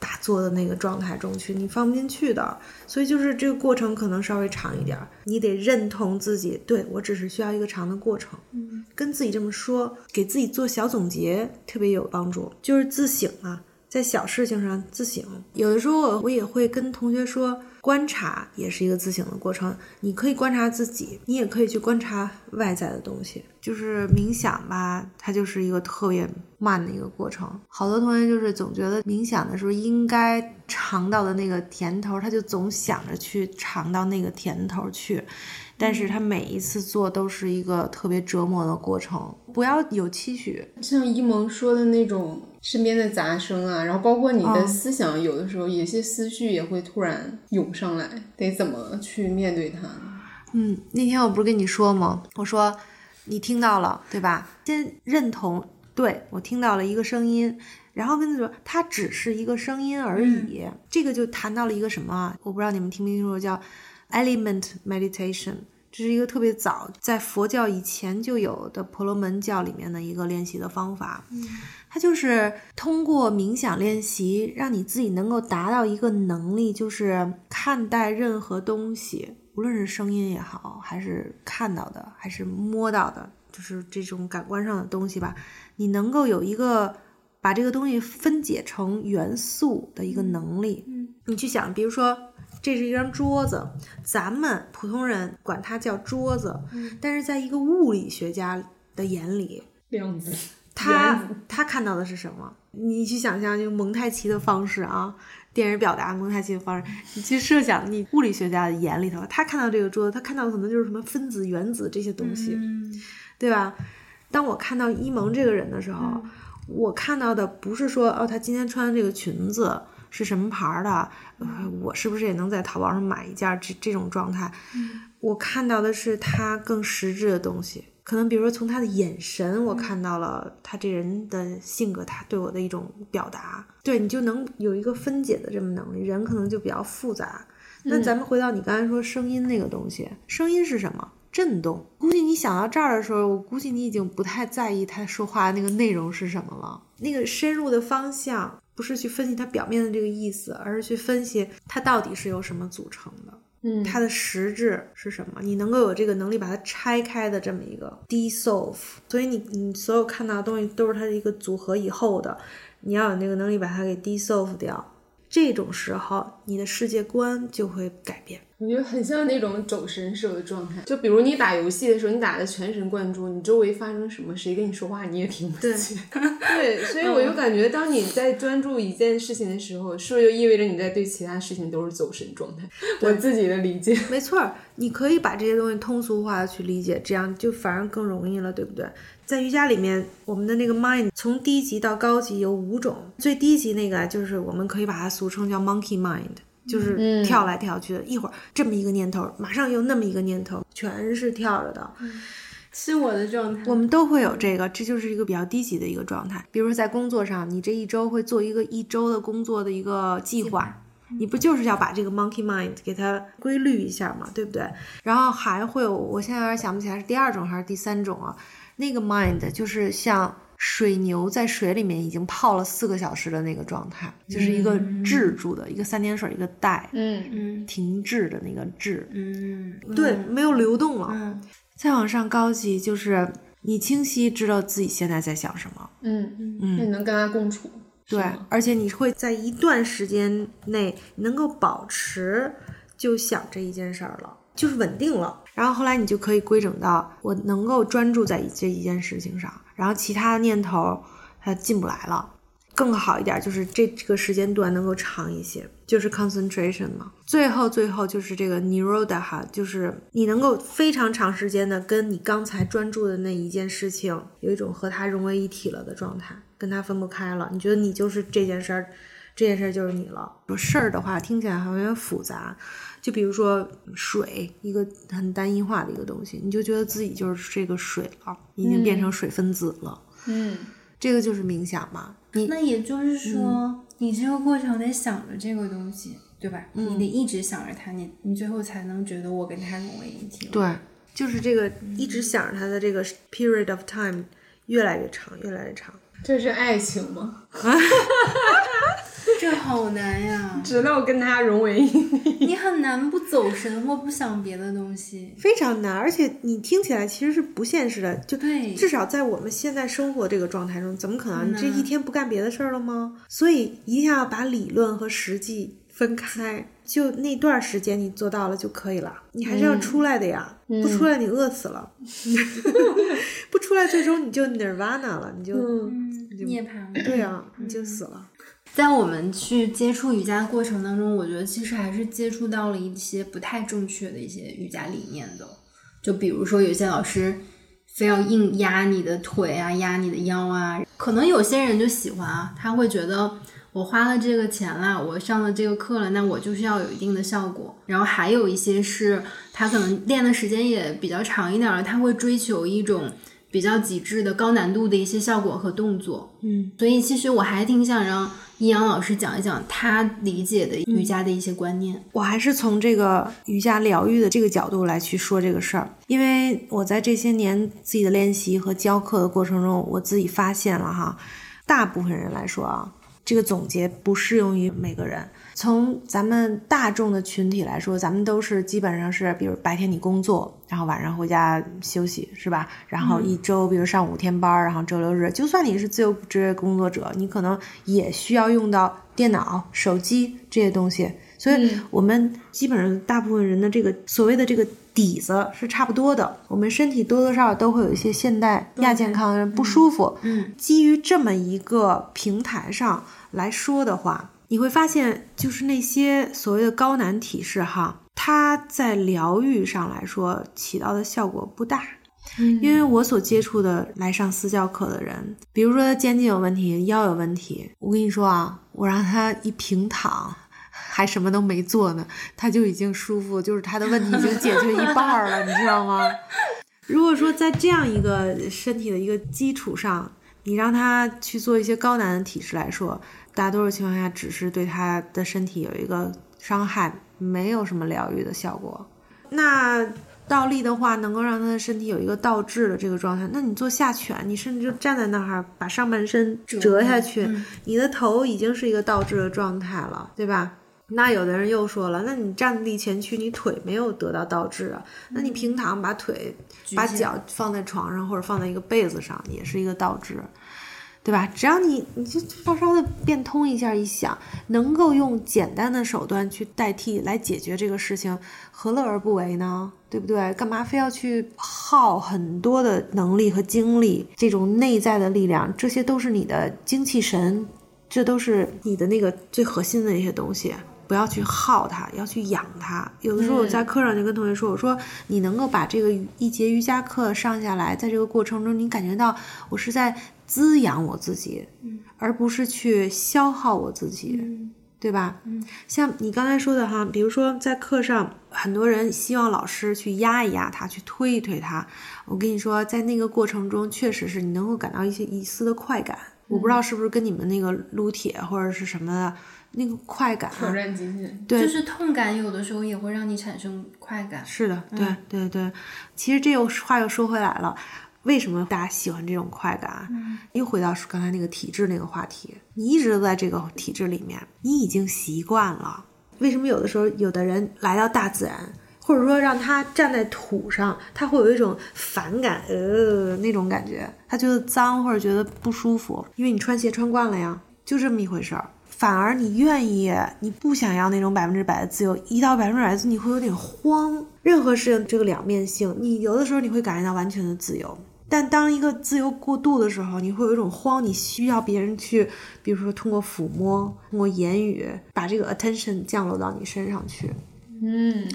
Speaker 5: 打坐的那个状态中去，你放不进去的。所以就是这个过程可能稍微长一点，你得认同自己，对我只是需要一个长的过程，嗯，跟自己这么说，给自己做小总结特别有帮助，就是自省啊。在小事情上自省，有的时候我我也会跟同学说，观察也是一个自省的过程。你可以观察自己，你也可以去观察外在的东西。就是冥想吧，它就是一个特别慢的一个过程。好多同学就是总觉得冥想的时候应该尝到的那个甜头，他就总想着去尝到那个甜头去。但是他每一次做都是一个特别折磨的过程，不要有期许。
Speaker 2: 像一萌说的那种身边的杂声啊，然后包括你的思想，有的时候有些思绪也会突然涌上来，得怎么去面对它？
Speaker 5: 嗯，那天我不是跟你说吗？我说你听到了，对吧？先认同，对我听到了一个声音，然后跟他说，它只是一个声音而已。这个就谈到了一个什么？我不知道你们听没听说叫。Element meditation，这是一个特别早在佛教以前就有的婆罗门教里面的一个练习的方法。嗯，它就是通过冥想练习，让你自己能够达到一个能力，就是看待任何东西，无论是声音也好，还是看到的，还是摸到的，就是这种感官上的东西吧，你能够有一个把这个东西分解成元素的一个能力。嗯，你去想，比如说。这是一张桌子，咱们普通人管它叫桌子，但是在一个物理学家的眼里，
Speaker 2: 量子，
Speaker 5: 他他看到的是什么？你去想象用蒙太奇的方式啊，电影表达蒙太奇的方式，你去设想你物理学家的眼里头，他看到这个桌子，他看到的可能就是什么分子、原子这些东西，对吧？当我看到伊蒙这个人的时候，我看到的不是说哦，他今天穿的这个裙子。是什么牌儿的？呃，我是不是也能在淘宝上买一件？这这种状态，我看到的是他更实质的东西。可能比如说从他的眼神，我看到了他这人的性格，他对我的一种表达。对你就能有一个分解的这么能力。人可能就比较复杂。那咱们回到你刚才说声音那个东西，声音是什么？震动。估计你想到这儿的时候，我估计你已经不太在意他说话的那个内容是什么了，那个深入的方向。不是去分析它表面的这个意思，而是去分析它到底是由什么组成的。
Speaker 2: 嗯，
Speaker 5: 它的实质是什么？你能够有这个能力把它拆开的这么一个 dissolve，所以你你所有看到的东西都是它的一个组合以后的，你要有那个能力把它给 dissolve 掉。这种时候，你的世界观就会改变。
Speaker 2: 我觉得很像那种走神时候的状态，就比如你打游戏的时候，你打的全神贯注，你周围发生什么，谁跟你说话你也听不见。对，所以我就感觉，当你在专注一件事情的时候，是不是就意味着你在对其他事情都是走神状态？我自己的理解。
Speaker 5: 没错，你可以把这些东西通俗化的去理解，这样就反而更容易了，对不对？在瑜伽里面，我们的那个 mind 从低级到高级有五种，最低级那个就是我们可以把它俗称叫 monkey mind。就是跳来跳去的，一会儿这么一个念头，马上又那么一个念头，全是跳着的，
Speaker 4: 是我的状态。
Speaker 5: 我们都会有这个，这就是一个比较低级的一个状态。比如说在工作上，你这一周会做一个一周的工作的一个计划，你不就是要把这个 monkey mind 给它规律一下嘛，对不对？然后还会有，我现在有点想不起来是第二种还是第三种啊？那个 mind 就是像。水牛在水里面已经泡了四个小时的那个状态，就是一个滞住的一个三点水一个带，
Speaker 2: 嗯
Speaker 4: 嗯，
Speaker 5: 停滞的那个滞，
Speaker 4: 嗯，
Speaker 5: 对，没有流动了。
Speaker 4: 嗯，
Speaker 5: 再往上高级就是你清晰知道自己现在在想什么，
Speaker 2: 嗯。嗯，你能跟他共处，
Speaker 5: 对，而且你会在一段时间内能够保持就想这一件事儿了，就是稳定了。然后后来你就可以规整到我能够专注在这一件事情上。然后其他的念头它进不来了，更好一点就是这这个时间段能够长一些，就是 concentration 嘛。最后最后就是这个 nirodha 哈，就是你能够非常长时间的跟你刚才专注的那一件事情有一种和它融为一体了的状态，跟它分不开了。你觉得你就是这件事儿，这件事儿就是你了。说事儿的话听起来好像有点复杂，就比如说水，一个很单一化的一个东西，你就觉得自己就是这个水了。已经变成水分子了，
Speaker 2: 嗯，
Speaker 5: 这个就是冥想嘛。你
Speaker 4: 那也就是说，你这个过程得想着这个东西，对吧？你得一直想着它，你你最后才能觉得我跟它融为一体。
Speaker 5: 对，就是这个一直想着它的这个 period of time 越来越长，越来越长。
Speaker 2: 这是爱情吗？
Speaker 4: 这好难呀！
Speaker 2: 直到跟他融为一体，
Speaker 4: 你很难不走神或不想别的东西，
Speaker 5: 非常难。而且你听起来其实是不现实的，就，至少在我们现在生活这个状态中，怎么可能？你这一天不干别的事儿了吗？所以一定要把理论和实际分开。就那段时间你做到了就可以了，你还是要出来的呀，不出来你饿死了，不出来最终你就 nirvana 了，你就
Speaker 4: 涅槃，
Speaker 5: 对啊，你就死了。
Speaker 4: 在我们去接触瑜伽过程当中，我觉得其实还是接触到了一些不太正确的一些瑜伽理念的。就比如说，有些老师非要硬压你的腿啊，压你的腰啊。可能有些人就喜欢啊，他会觉得我花了这个钱了，我上了这个课了，那我就是要有一定的效果。然后还有一些是他可能练的时间也比较长一点了，他会追求一种。比较极致的高难度的一些效果和动作，
Speaker 5: 嗯，
Speaker 4: 所以其实我还挺想让易阳老师讲一讲他理解的瑜伽的一些观念。
Speaker 5: 我还是从这个瑜伽疗愈的这个角度来去说这个事儿，因为我在这些年自己的练习和教课的过程中，我自己发现了哈，大部分人来说啊，这个总结不适用于每个人。从咱们大众的群体来说，咱们都是基本上是，比如白天你工作，然后晚上回家休息，是吧？然后一周，比如上五天班，然后周六日，就算你是自由职业工作者，你可能也需要用到电脑、手机这些东西。所以，我们基本上大部分人的这个所谓的这个底子是差不多的。我们身体多多少少都会有一些现代亚健康的不舒服。
Speaker 4: 嗯，
Speaker 5: 基于这么一个平台上来说的话。你会发现，就是那些所谓的高难体式，哈，它在疗愈上来说起到的效果不大。
Speaker 4: 嗯，
Speaker 5: 因为我所接触的来上私教课的人，比如说肩颈有问题、腰有问题，我跟你说啊，我让他一平躺，还什么都没做呢，他就已经舒服，就是他的问题已经解决一半了，你知道吗？如果说在这样一个身体的一个基础上，你让他去做一些高难的体式来说。大多数情况下，只是对他的身体有一个伤害，没有什么疗愈的效果。那倒立的话，能够让他的身体有一个倒置的这个状态。那你做下犬，你甚至就站在那儿，把上半身折下去，你的头已经是一个倒置的状态了，对吧？那有的人又说了，那你站立前屈，你腿没有得到倒置啊？那你平躺把腿、把脚放在床上或者放在一个被子上，也是一个倒置，对吧？只要你你就稍稍的变通一下，一想能够用简单的手段去代替来解决这个事情，何乐而不为呢？对不对？干嘛非要去耗很多的能力和精力？这种内在的力量，这些都是你的精气神，这都是你的那个最核心的一些东西。不要去耗它，要去养它。有的时候我在课上就跟同学说：“我说你能够把这个一节瑜伽课上下来，在这个过程中，你感觉到我是在滋养我自己，而不是去消耗我自己，对吧？嗯，像你刚才说的哈，比如说在课上，很多人希望老师去压一压他，去推一推他。我跟你说，在那个过程中，确实是你能够感到一些一丝的快感。我不知道是不是跟你们那个撸铁或者是什么的。那个快感，
Speaker 2: 挑战极限，
Speaker 5: 对，
Speaker 4: 就是痛感，有的时候也会让你产生快感。
Speaker 5: 是的，对对对。其实这又话又说回来了，为什么大家喜欢这种快感？又回到刚才那个体质那个话题，你一直都在这个体质里面，你已经习惯了。为什么有的时候有的人来到大自然，或者说让他站在土上，他会有一种反感，呃，那种感觉，他觉得脏或者觉得不舒服，因为你穿鞋穿惯了呀，就这么一回事儿。反而你愿意，你不想要那种百分之百的自由，一到百分之百的自由，你会有点慌。任何事情这个两面性，你有的时候你会感觉到完全的自由，但当一个自由过度的时候，你会有一种慌，你需要别人去，比如说通过抚摸、通过言语，把这个 attention 降落到你身上去。
Speaker 2: 嗯。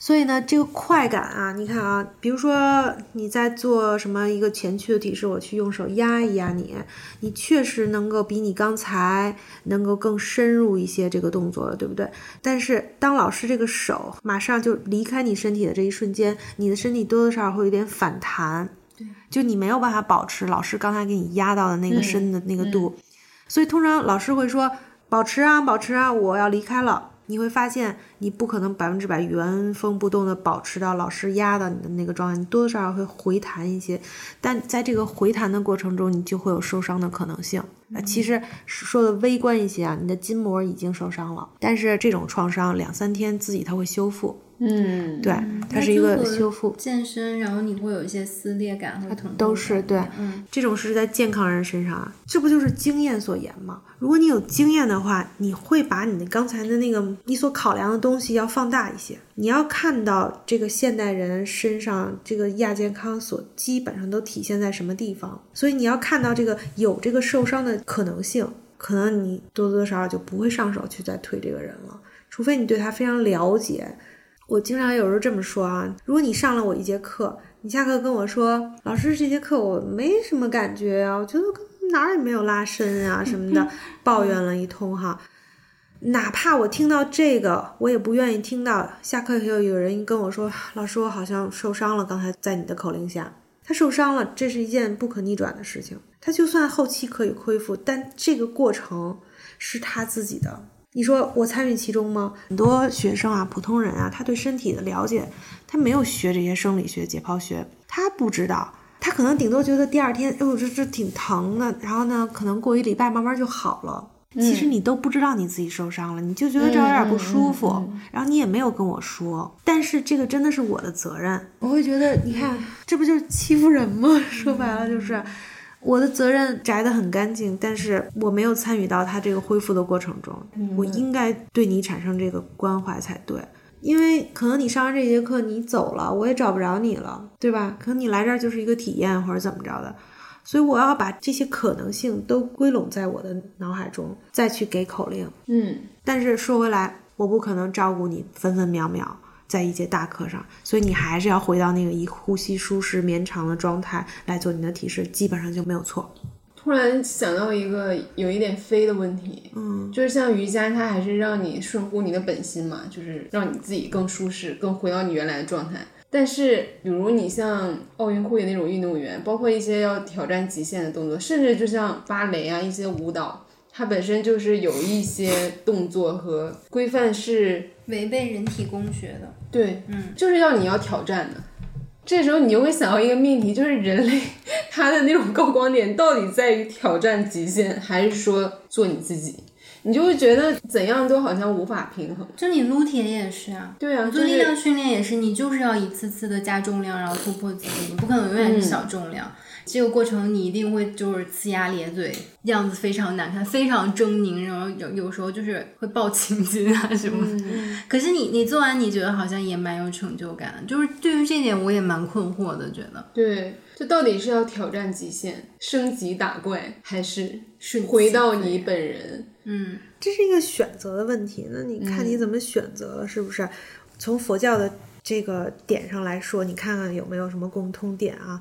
Speaker 5: 所以呢，这个快感啊，你看啊，比如说你在做什么一个前屈的体式，我去用手压一压你，你确实能够比你刚才能够更深入一些这个动作了，对不对？但是当老师这个手马上就离开你身体的这一瞬间，你的身体多多少少会有点反弹，
Speaker 4: 对，
Speaker 5: 就你没有办法保持老师刚才给你压到的那个深的那个度，所以通常老师会说保持啊，保持啊，我要离开了。你会发现，你不可能百分之百原封不动的保持到老师压到你的那个状态，你多多少少会回弹一些，但在这个回弹的过程中，你就会有受伤的可能性。啊，其实说的微观一些啊，你的筋膜已经受伤了，但是这种创伤两三天自己它会修复。
Speaker 2: 嗯，
Speaker 5: 对，它是一个修复。
Speaker 4: 健身，然后你会有一些撕裂感和疼痛，
Speaker 5: 都是对。
Speaker 4: 嗯，
Speaker 5: 这种是在健康人身上啊，这不就是经验所言吗？如果你有经验的话，你会把你的刚才的那个你所考量的东西要放大一些。你要看到这个现代人身上这个亚健康所基本上都体现在什么地方，所以你要看到这个有这个受伤的可能性，可能你多多少少就不会上手去再推这个人了，除非你对他非常了解。我经常有时候这么说啊，如果你上了我一节课，你下课跟我说，老师这节课我没什么感觉啊，我觉得哪儿也没有拉伸啊什么的，抱怨了一通哈，哪怕我听到这个，我也不愿意听到下课以后有人跟我说，老师我好像受伤了，刚才在你的口令下，他受伤了，这是一件不可逆转的事情，他就算后期可以恢复，但这个过程是他自己的。你说我参与其中吗？很多学生啊，普通人啊，他对身体的了解，他没有学这些生理学、解剖学，他不知道，他可能顶多觉得第二天，哎呦，这这挺疼的，然后呢，可能过一礼拜慢慢就好了。其实你都不知道你自己受伤了，你就觉得这有点不舒服，然后你也没有跟我说。但是这个真的是我的责任，我会觉得，你看，这不就是欺负人吗？说白了就是。我的责任摘得很干净，但是我没有参与到他这个恢复的过程中。我应该对你产生这个关怀才对，因为可能你上完这节课你走了，我也找不着你了，对吧？可能你来这儿就是一个体验或者怎么着的，所以我要把这些可能性都归拢在我的脑海中，再去给口令。
Speaker 2: 嗯，
Speaker 5: 但是说回来，我不可能照顾你分分秒秒。在一节大课上，所以你还是要回到那个一呼吸舒适绵长的状态来做你的体式，基本上就没有错。
Speaker 2: 突然想到一个有一点飞的问题，
Speaker 5: 嗯，
Speaker 2: 就是像瑜伽，它还是让你顺乎你的本心嘛，就是让你自己更舒适，更回到你原来的状态。但是，比如你像奥运会那种运动员，包括一些要挑战极限的动作，甚至就像芭蕾啊一些舞蹈。它本身就是有一些动作和规范是
Speaker 4: 违背人体工学的，
Speaker 2: 对，
Speaker 4: 嗯，
Speaker 2: 就是要你要挑战的。这时候你就会想到一个命题，就是人类 他的那种高光点到底在于挑战极限，还是说做你自己？你就会觉得怎样都好像无法平衡。
Speaker 4: 就你撸铁也是啊，
Speaker 2: 对啊，
Speaker 4: 做力量训练也是，你就是要一次次的加重量，然后突破自己，你不可能永远是小重量。这个过程你一定会就是呲牙咧嘴，样子非常难看，非常狰狞，然后有有时候就是会爆青筋啊什么。可是你你做完你觉得好像也蛮有成就感，就是对于这点我也蛮困惑的，觉得。
Speaker 2: 对，这到底是要挑战极限、升级打怪，还是回到你本人？
Speaker 4: 嗯，
Speaker 5: 这是一个选择的问题。那你看你怎么选择了，是不是？从佛教的这个点上来说，你看看有没有什么共通点啊？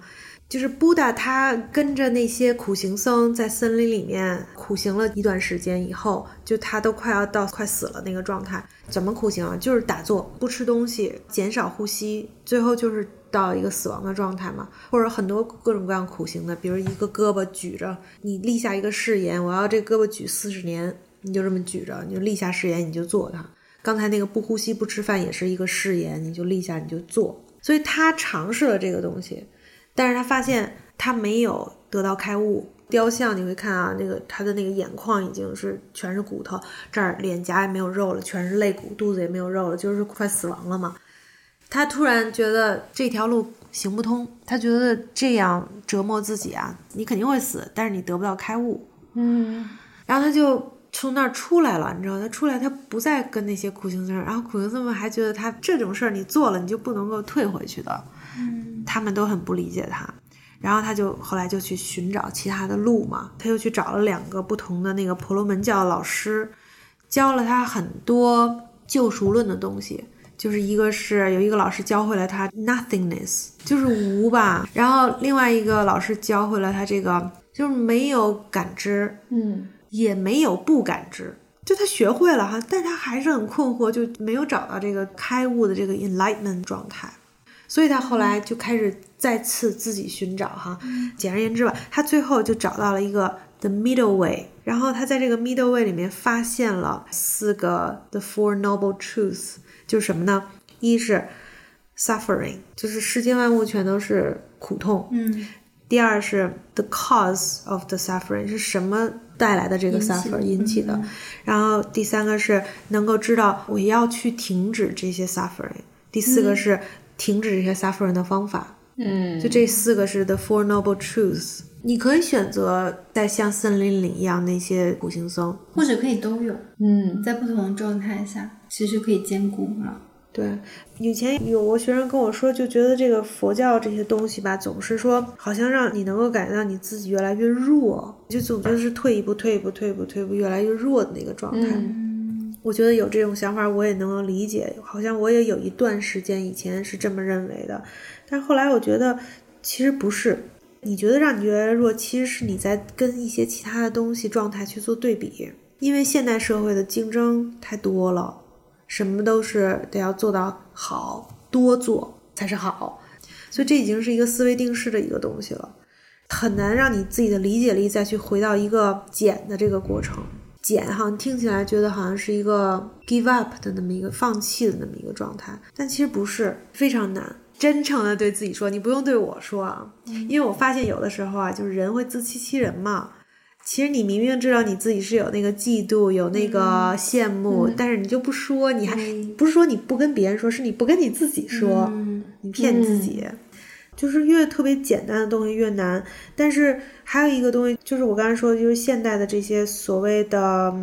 Speaker 5: 就是布达他跟着那些苦行僧在森林里面苦行了一段时间以后，就他都快要到快死了那个状态。怎么苦行啊？就是打坐，不吃东西，减少呼吸，最后就是到一个死亡的状态嘛。或者很多各种各样苦行的，比如一个胳膊举着，你立下一个誓言，我要这胳膊举四十年，你就这么举着，你就立下誓言，你就做它。刚才那个不呼吸不吃饭也是一个誓言，你就立下你就做。所以他尝试了这个东西。但是他发现他没有得到开悟。雕像你会看啊，那个他的那个眼眶已经是全是骨头，这儿脸颊也没有肉了，全是肋骨，肚子也没有肉了，就是快死亡了嘛。他突然觉得这条路行不通，他觉得这样折磨自己啊，你肯定会死，但是你得不到开悟。
Speaker 2: 嗯，
Speaker 5: 然后他就从那儿出来了，你知道，他出来他不再跟那些苦行僧，然后苦行僧们还觉得他这种事儿你做了你就不能够退回去的。
Speaker 4: 嗯，
Speaker 5: 他们都很不理解他，然后他就后来就去寻找其他的路嘛，他又去找了两个不同的那个婆罗门教老师，教了他很多救赎论的东西，就是一个是有一个老师教会了他 nothingness，就是无吧，然后另外一个老师教会了他这个就是没有感知，
Speaker 2: 嗯，
Speaker 5: 也没有不感知，就他学会了哈，但他还是很困惑，就没有找到这个开悟的这个 enlightenment 状态。所以他后来就开始再次自己寻找哈，简而言之吧，他最后就找到了一个 the middle way，然后他在这个 middle way 里面发现了四个 the four noble truths，就是什么呢？一是 suffering，就是世间万物全都是苦痛，
Speaker 4: 嗯，
Speaker 5: 第二是 the cause of the suffering，是什么带来的这个 suffer 引起的，然后第三个是能够知道我要去停止这些 suffering，第四个是。停止这些 suffering 的方法，
Speaker 2: 嗯，
Speaker 5: 就这四个是 the four noble truths。你可以选择在像森林里一样那些苦行僧，
Speaker 4: 或者可以都有，
Speaker 2: 嗯，
Speaker 4: 在不同的状态下，其实可以兼顾嘛。
Speaker 5: 对，以前有个学生跟我说，就觉得这个佛教这些东西吧，总是说好像让你能够感觉到你自己越来越弱，就总觉得是退一步、退一步、退一步、退一步，越来越弱的那个状态。我觉得有这种想法，我也能够理解。好像我也有一段时间以前是这么认为的，但后来我觉得其实不是。你觉得让你越来越弱，其实是你在跟一些其他的东西状态去做对比。因为现代社会的竞争太多了，什么都是得要做到好，多做才是好。所以这已经是一个思维定式的一个东西了，很难让你自己的理解力再去回到一个减的这个过程。减好像听起来觉得好像是一个 give up 的那么一个放弃的那么一个状态，但其实不是，非常难。真诚的对自己说，你不用对我说啊，因为我发现有的时候啊，就是人会自欺欺人嘛。其实你明明知道你自己是有那个嫉妒，有那个羡慕，但是你就不说，你还不是说你不跟别人说，是你不跟你自己说，你骗你自己。就是越特别简单的东西越难，但是还有一个东西，就是我刚才说的，就是现代的这些所谓的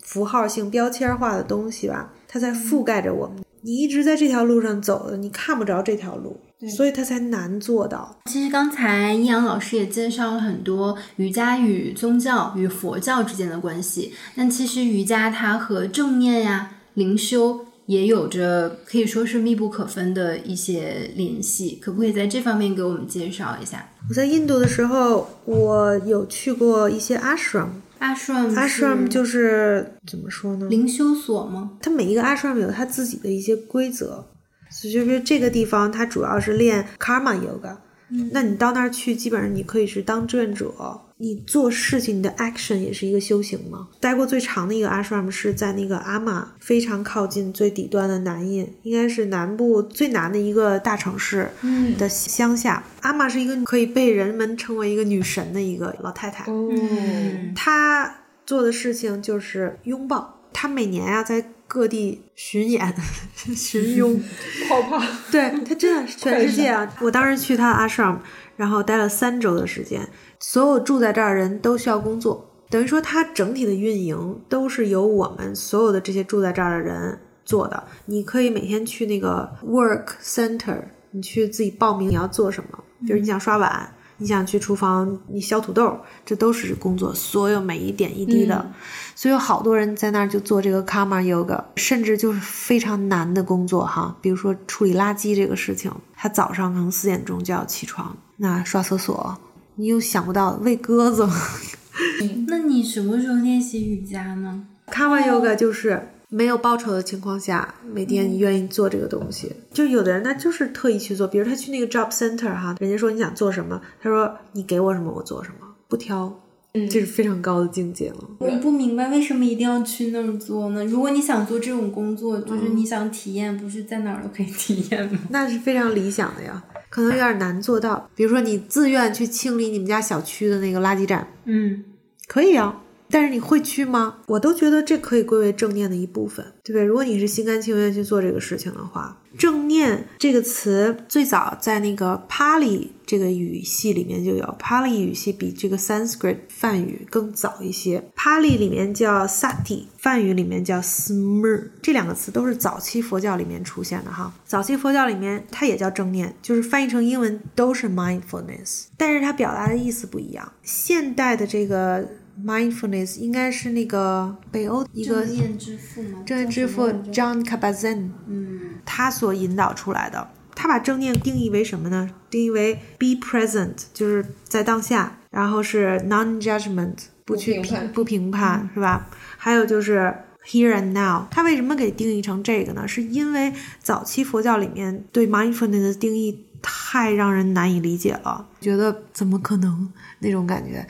Speaker 5: 符号性、标签化的东西吧，它在覆盖着我们。你一直在这条路上走的，你看不着这条路，所以它才难做到。
Speaker 4: 其实刚才易阳老师也介绍了很多瑜伽与宗教与佛教之间的关系，但其实瑜伽它和正念呀、灵修。也有着可以说是密不可分的一些联系，可不可以在这方面给我们介绍一下？
Speaker 5: 我在印度的时候，我有去过一些 ashram。
Speaker 4: ashram，ashram
Speaker 5: 就是怎么说呢？
Speaker 4: 灵修所吗？
Speaker 5: 它每一个 ashram 有它自己的一些规则，所以就是这个地方它主要是练 karma yoga。那你到那儿去，基本上你可以是当志愿者。你做事情，你的 action 也是一个修行嘛？待过最长的一个 ashram 是在那个阿玛，非常靠近最底端的南印，应该是南部最南的一个大城市的乡下。阿玛是一个可以被人们称为一个女神的一个老太太。
Speaker 2: 嗯，
Speaker 5: 她做的事情就是拥抱。她每年呀在各地巡演、巡拥，
Speaker 2: 泡泡。
Speaker 5: 对他真的 全世界啊！我当时去他阿 shram，然后待了三周的时间，所有住在这儿人都需要工作，等于说他整体的运营都是由我们所有的这些住在这儿的人做的。你可以每天去那个 work center，你去自己报名你要做什么，比如你想刷碗。你想去厨房，你削土豆，这都是工作，所有每一点一滴的，所以有好多人在那儿就做这个 karma yoga，甚至就是非常难的工作哈，比如说处理垃圾这个事情，他早上可能四点钟就要起床，那刷厕所，你又想不到喂鸽子，
Speaker 4: 那你什么时候练习瑜伽呢
Speaker 5: ？karma yoga 就是。没有报酬的情况下，每天你愿意做这个东西，就有的人他就是特意去做，比如他去那个 job center 哈，人家说你想做什么，他说你给我什么我做什么，不挑，嗯，这是非常高的境界了。
Speaker 4: 我不明白为什么一定要去那儿做呢？如果你想做这种工作，就是你想体验，不是在哪儿都可以体验吗？
Speaker 5: 那是非常理想的呀，可能有点难做到。比如说你自愿去清理你们家小区的那个垃圾站，
Speaker 4: 嗯，
Speaker 5: 可以啊。但是你会去吗？我都觉得这可以归为正念的一部分，对不对？如果你是心甘情愿去做这个事情的话，正念这个词最早在那个 Pali 这个语系里面就有，Pali 语系比这个 Sanskrit 梵语更早一些。Pali 里面叫 Sati，梵语里面叫 Smr，这两个词都是早期佛教里面出现的哈。早期佛教里面它也叫正念，就是翻译成英文都是 mindfulness，但是它表达的意思不一样。现代的这个。Mindfulness 应该是那个北欧一个
Speaker 4: 正念之父吗？
Speaker 5: 正念之父 John Kabat-Zinn，
Speaker 4: 嗯，
Speaker 5: 他所引导出来的。他把正念定义为什么呢？定义为 be present，就是在当下，然后是 non-judgment，不去评不评判，是吧？还有就是 here and now。他为什么给定义成这个呢？是因为早期佛教里面对 mindfulness 的定义太让人难以理解了，觉得怎么可能那种感觉。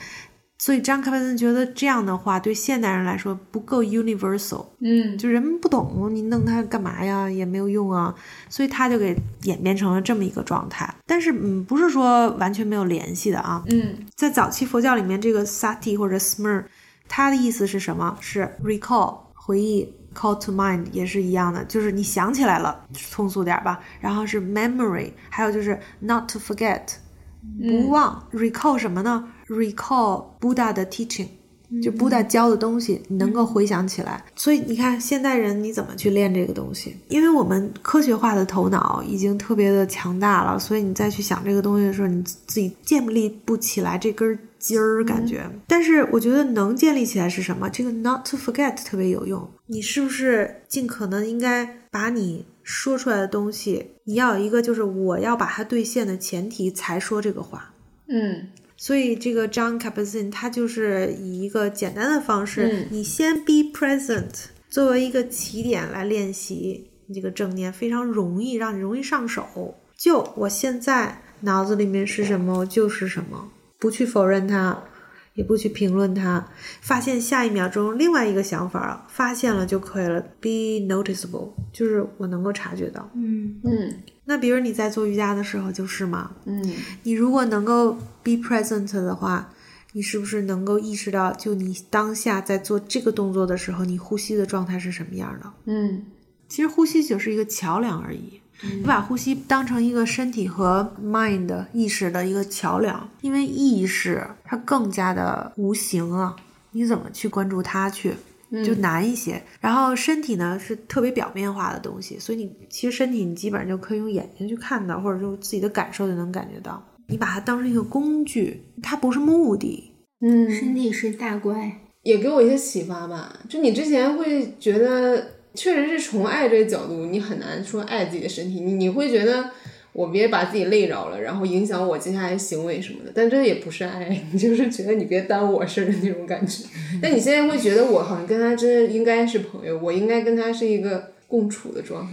Speaker 5: 所以张开文觉得这样的话对现代人来说不够 universal，
Speaker 2: 嗯，
Speaker 5: 就人们不懂，你弄它干嘛呀？也没有用啊，所以他就给演变成了这么一个状态。但是，嗯，不是说完全没有联系的啊。
Speaker 2: 嗯，
Speaker 5: 在早期佛教里面，这个 sati 或者 smr，它的意思是什么？是 recall 回忆，call to mind 也是一样的，就是你想起来了，通俗点吧。然后是 memory，还有就是 not to forget，不忘。recall 什么呢？Recall Buddha 的 teaching，就 Buddha 教的东西，你能够回想起来。所以你看，现代人你怎么去练这个东西？因为我们科学化的头脑已经特别的强大了，所以你再去想这个东西的时候，你自己建立不起来这根筋儿，感觉。但是我觉得能建立起来是什么？这个 Not to forget 特别有用。你是不是尽可能应该把你说出来的东西，你要有一个就是我要把它兑现的前提才说这个话。
Speaker 2: 嗯。
Speaker 5: 所以这个 John Kabat-Zinn 他就是以一个简单的方式，你先 be present 作为一个起点来练习你这个正念，非常容易，让你容易上手。就我现在脑子里面是什么就是什么，不去否认它，也不去评论它，发现下一秒钟另外一个想法，发现了就可以了。Be noticeable，就是我能够察觉到。
Speaker 4: 嗯
Speaker 2: 嗯。
Speaker 5: 那比如你在做瑜伽的时候就是嘛？
Speaker 2: 嗯，
Speaker 5: 你如果能够 be present 的话，你是不是能够意识到，就你当下在做这个动作的时候，你呼吸的状态是什么样的？
Speaker 2: 嗯，
Speaker 5: 其实呼吸就是一个桥梁而已。你把呼吸当成一个身体和 mind 意识的一个桥梁，因为意识它更加的无形啊，你怎么去关注它去？就难一些，然后身体呢是特别表面化的东西，所以你其实身体你基本上就可以用眼睛去看到，或者就自己的感受就能感觉到。你把它当成一个工具，它不是目的。
Speaker 2: 嗯，
Speaker 4: 身体是大乖，
Speaker 2: 也给我一些启发吧。就你之前会觉得，确实是从爱这个角度，你很难说爱自己的身体，你你会觉得。我别把自己累着了，然后影响我接下来行为什么的。但这也不是爱，你就是觉得你别耽误我事儿的那种感觉。但你现在会觉得我好像跟他真的应该是朋友，我应该跟他是一个共处的状态。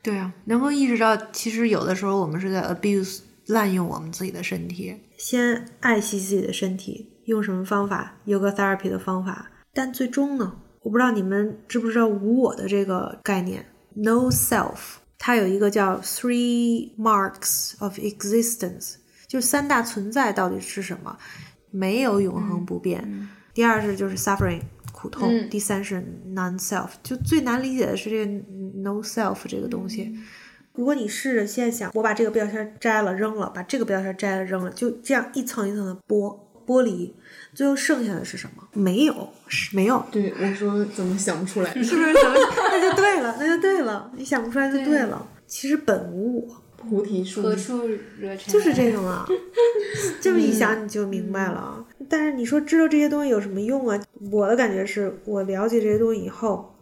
Speaker 5: 对啊，能够意识到，其实有的时候我们是在 abuse 滥用我们自己的身体。先爱惜自己的身体，用什么方法？有个 therapy 的方法。但最终呢？我不知道你们知不知道无我的这个概念，no self。它有一个叫 Three Marks of Existence，就是三大存在到底是什么？没有永恒不变，第二是就是 suffering 苦痛，
Speaker 2: 嗯
Speaker 5: 第三是 non self。就最难理解的是这个 no self 这个东西。如果你试着现在想，我把这个标签摘了扔了，把这个标签摘了扔了，就这样一层一层的剥剥离，最后剩下的是什么？没有，是没有，
Speaker 2: 对，我说怎么想不出来？
Speaker 5: 是不是？那就对了，那就对了，你想不出来就对了。其实本无我，
Speaker 2: 菩提树
Speaker 4: 何处惹尘埃？
Speaker 5: 就是这种啊，这么一想你就明白了啊。但是你说知道这些东西有什么用啊？我的感觉是我了解这些东西以后，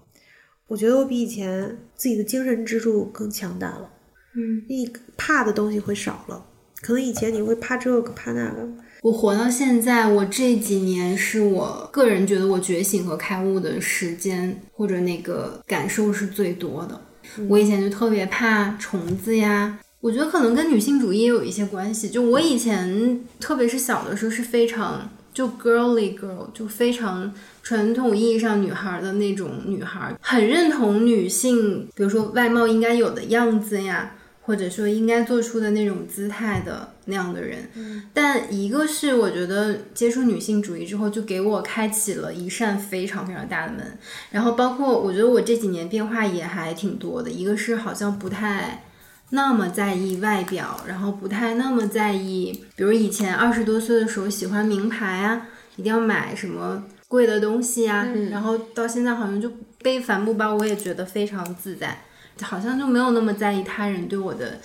Speaker 5: 我觉得我比以前自己的精神支柱更强大了。
Speaker 4: 嗯，
Speaker 5: 你怕的东西会少了，可能以前你会怕这个怕那个。
Speaker 4: 我活到现在，我这几年是我个人觉得我觉醒和开悟的时间或者那个感受是最多的。我以前就特别怕虫子呀，我觉得可能跟女性主义也有一些关系。就我以前，特别是小的时候是非常就 girly girl，就非常传统意义上女孩的那种女孩，很认同女性，比如说外貌应该有的样子呀。或者说应该做出的那种姿态的那样的人，但一个是我觉得接触女性主义之后，就给我开启了一扇非常非常大的门。然后包括我觉得我这几年变化也还挺多的，一个是好像不太那么在意外表，然后不太那么在意，比如以前二十多岁的时候喜欢名牌啊，一定要买什么贵的东西啊，然后到现在好像就背帆布包，我也觉得非常自在。好像就没有那么在意他人对我的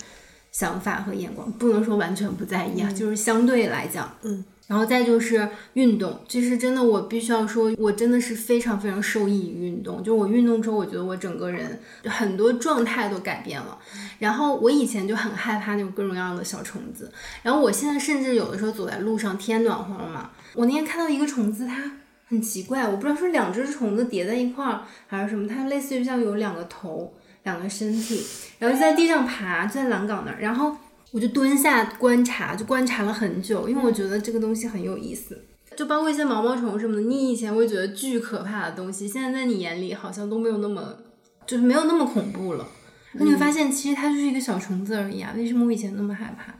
Speaker 4: 想法和眼光，不能说完全不在意啊，就是相对来讲，
Speaker 5: 嗯。
Speaker 4: 然后再就是运动，其实真的我必须要说，我真的是非常非常受益于运动。就我运动之后，我觉得我整个人很多状态都改变了。然后我以前就很害怕那种各种各样的小虫子，然后我现在甚至有的时候走在路上，天暖和了嘛，我那天看到一个虫子，它很奇怪，我不知道是两只虫子叠在一块儿还是什么，它类似于像有两个头。两个身体，然后就在地上爬，就在栏杆那儿，然后我就蹲下观察，就观察了很久，因为我觉得这个东西很有意思。就包括一些毛毛虫什么的，你以前会觉得巨可怕的东西，现在在你眼里好像都没有那么，就是没有那么恐怖了。那你会发现，其实它就是一个小虫子而已啊。为什么我以前那么害怕？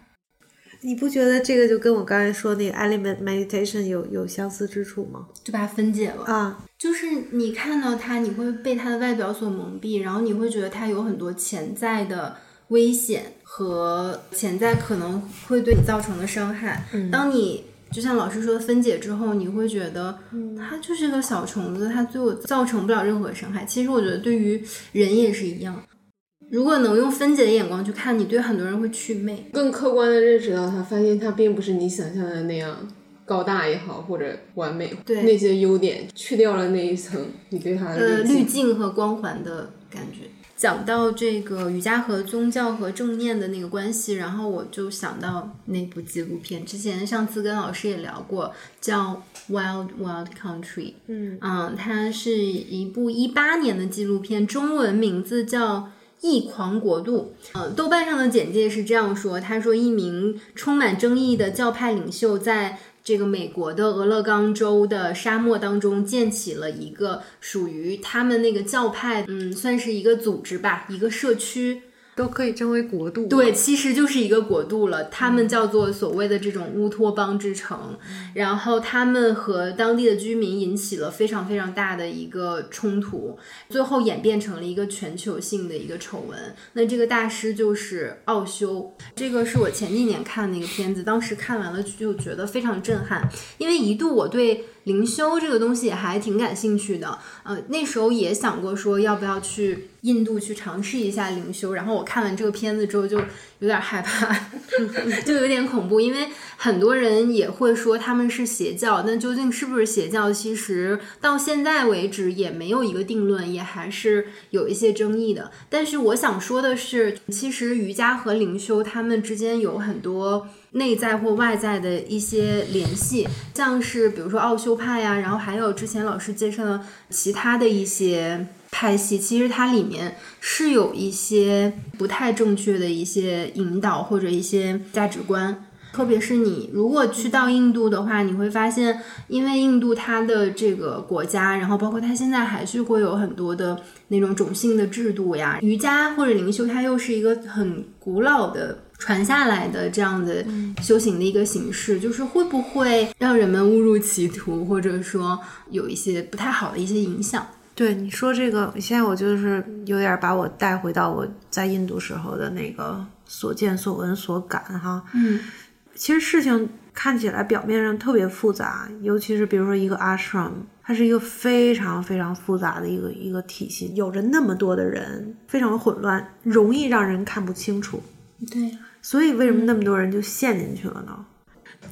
Speaker 5: 你不觉得这个就跟我刚才说那个 element meditation 有有相似之处吗？
Speaker 4: 就把它分解了
Speaker 5: 啊，
Speaker 4: 就是你看到它，你会被它的外表所蒙蔽，然后你会觉得它有很多潜在的危险和潜在可能会对你造成的伤害。当你就像老师说的分解之后，你会觉得它就是个小虫子，它对我造成不了任何伤害。其实我觉得对于人也是一样。如果能用分解的眼光去看，你对很多人会祛魅，
Speaker 2: 更客观的认识到他，发现他并不是你想象的那样高大也好，或者完美，
Speaker 4: 对
Speaker 2: 那些优点去掉了那一层你对他的
Speaker 4: 呃
Speaker 2: 滤镜
Speaker 4: 滤镜和光环的感觉。讲到这个瑜伽和宗教和正念的那个关系，然后我就想到那部纪录片，之前上次跟老师也聊过，叫《Wild Wild Country》。
Speaker 5: 嗯
Speaker 4: 嗯，它是一部一八年的纪录片，中文名字叫《异狂国度》。呃，豆瓣上的简介是这样说：他说，一名充满争议的教派领袖在这个美国的俄勒冈州的沙漠当中建起了一个属于他们那个教派，嗯，算是一个组织吧，一个社区。
Speaker 5: 都可以称为国度。
Speaker 4: 对，其实就是一个国度了。他们叫做所谓的这种乌托邦之城，然后他们和当地的居民引起了非常非常大的一个冲突，最后演变成了一个全球性的一个丑闻。那这个大师就是奥修，这个是我前几年看的那个片子，当时看完了就觉得非常震撼，因为一度我对。灵修这个东西也还挺感兴趣的，呃，那时候也想过说要不要去印度去尝试一下灵修，然后我看完这个片子之后就有点害怕，就有点恐怖，因为很多人也会说他们是邪教，那究竟是不是邪教，其实到现在为止也没有一个定论，也还是有一些争议的。但是我想说的是，其实瑜伽和灵修他们之间有很多。内在或外在的一些联系，像是比如说奥修派呀，然后还有之前老师介绍的其他的一些派系，其实它里面是有一些不太正确的一些引导或者一些价值观。特别是你如果去到印度的话，你会发现，因为印度它的这个国家，然后包括它现在还是会有很多的那种种姓的制度呀，瑜伽或者灵修，它又是一个很古老的。传下来的这样的修行的一个形式，就是会不会让人们误入歧途，或者说有一些不太好的一些影响？
Speaker 5: 对你说这个，现在我就是有点把我带回到我在印度时候的那个所见所闻所感哈。
Speaker 4: 嗯，
Speaker 5: 其实事情看起来表面上特别复杂，尤其是比如说一个 ashram，它是一个非常非常复杂的一个一个体系，有着那么多的人，非常混乱，容易让人看不清楚。
Speaker 4: 对，
Speaker 5: 所以为什么那么多人就陷进去了呢？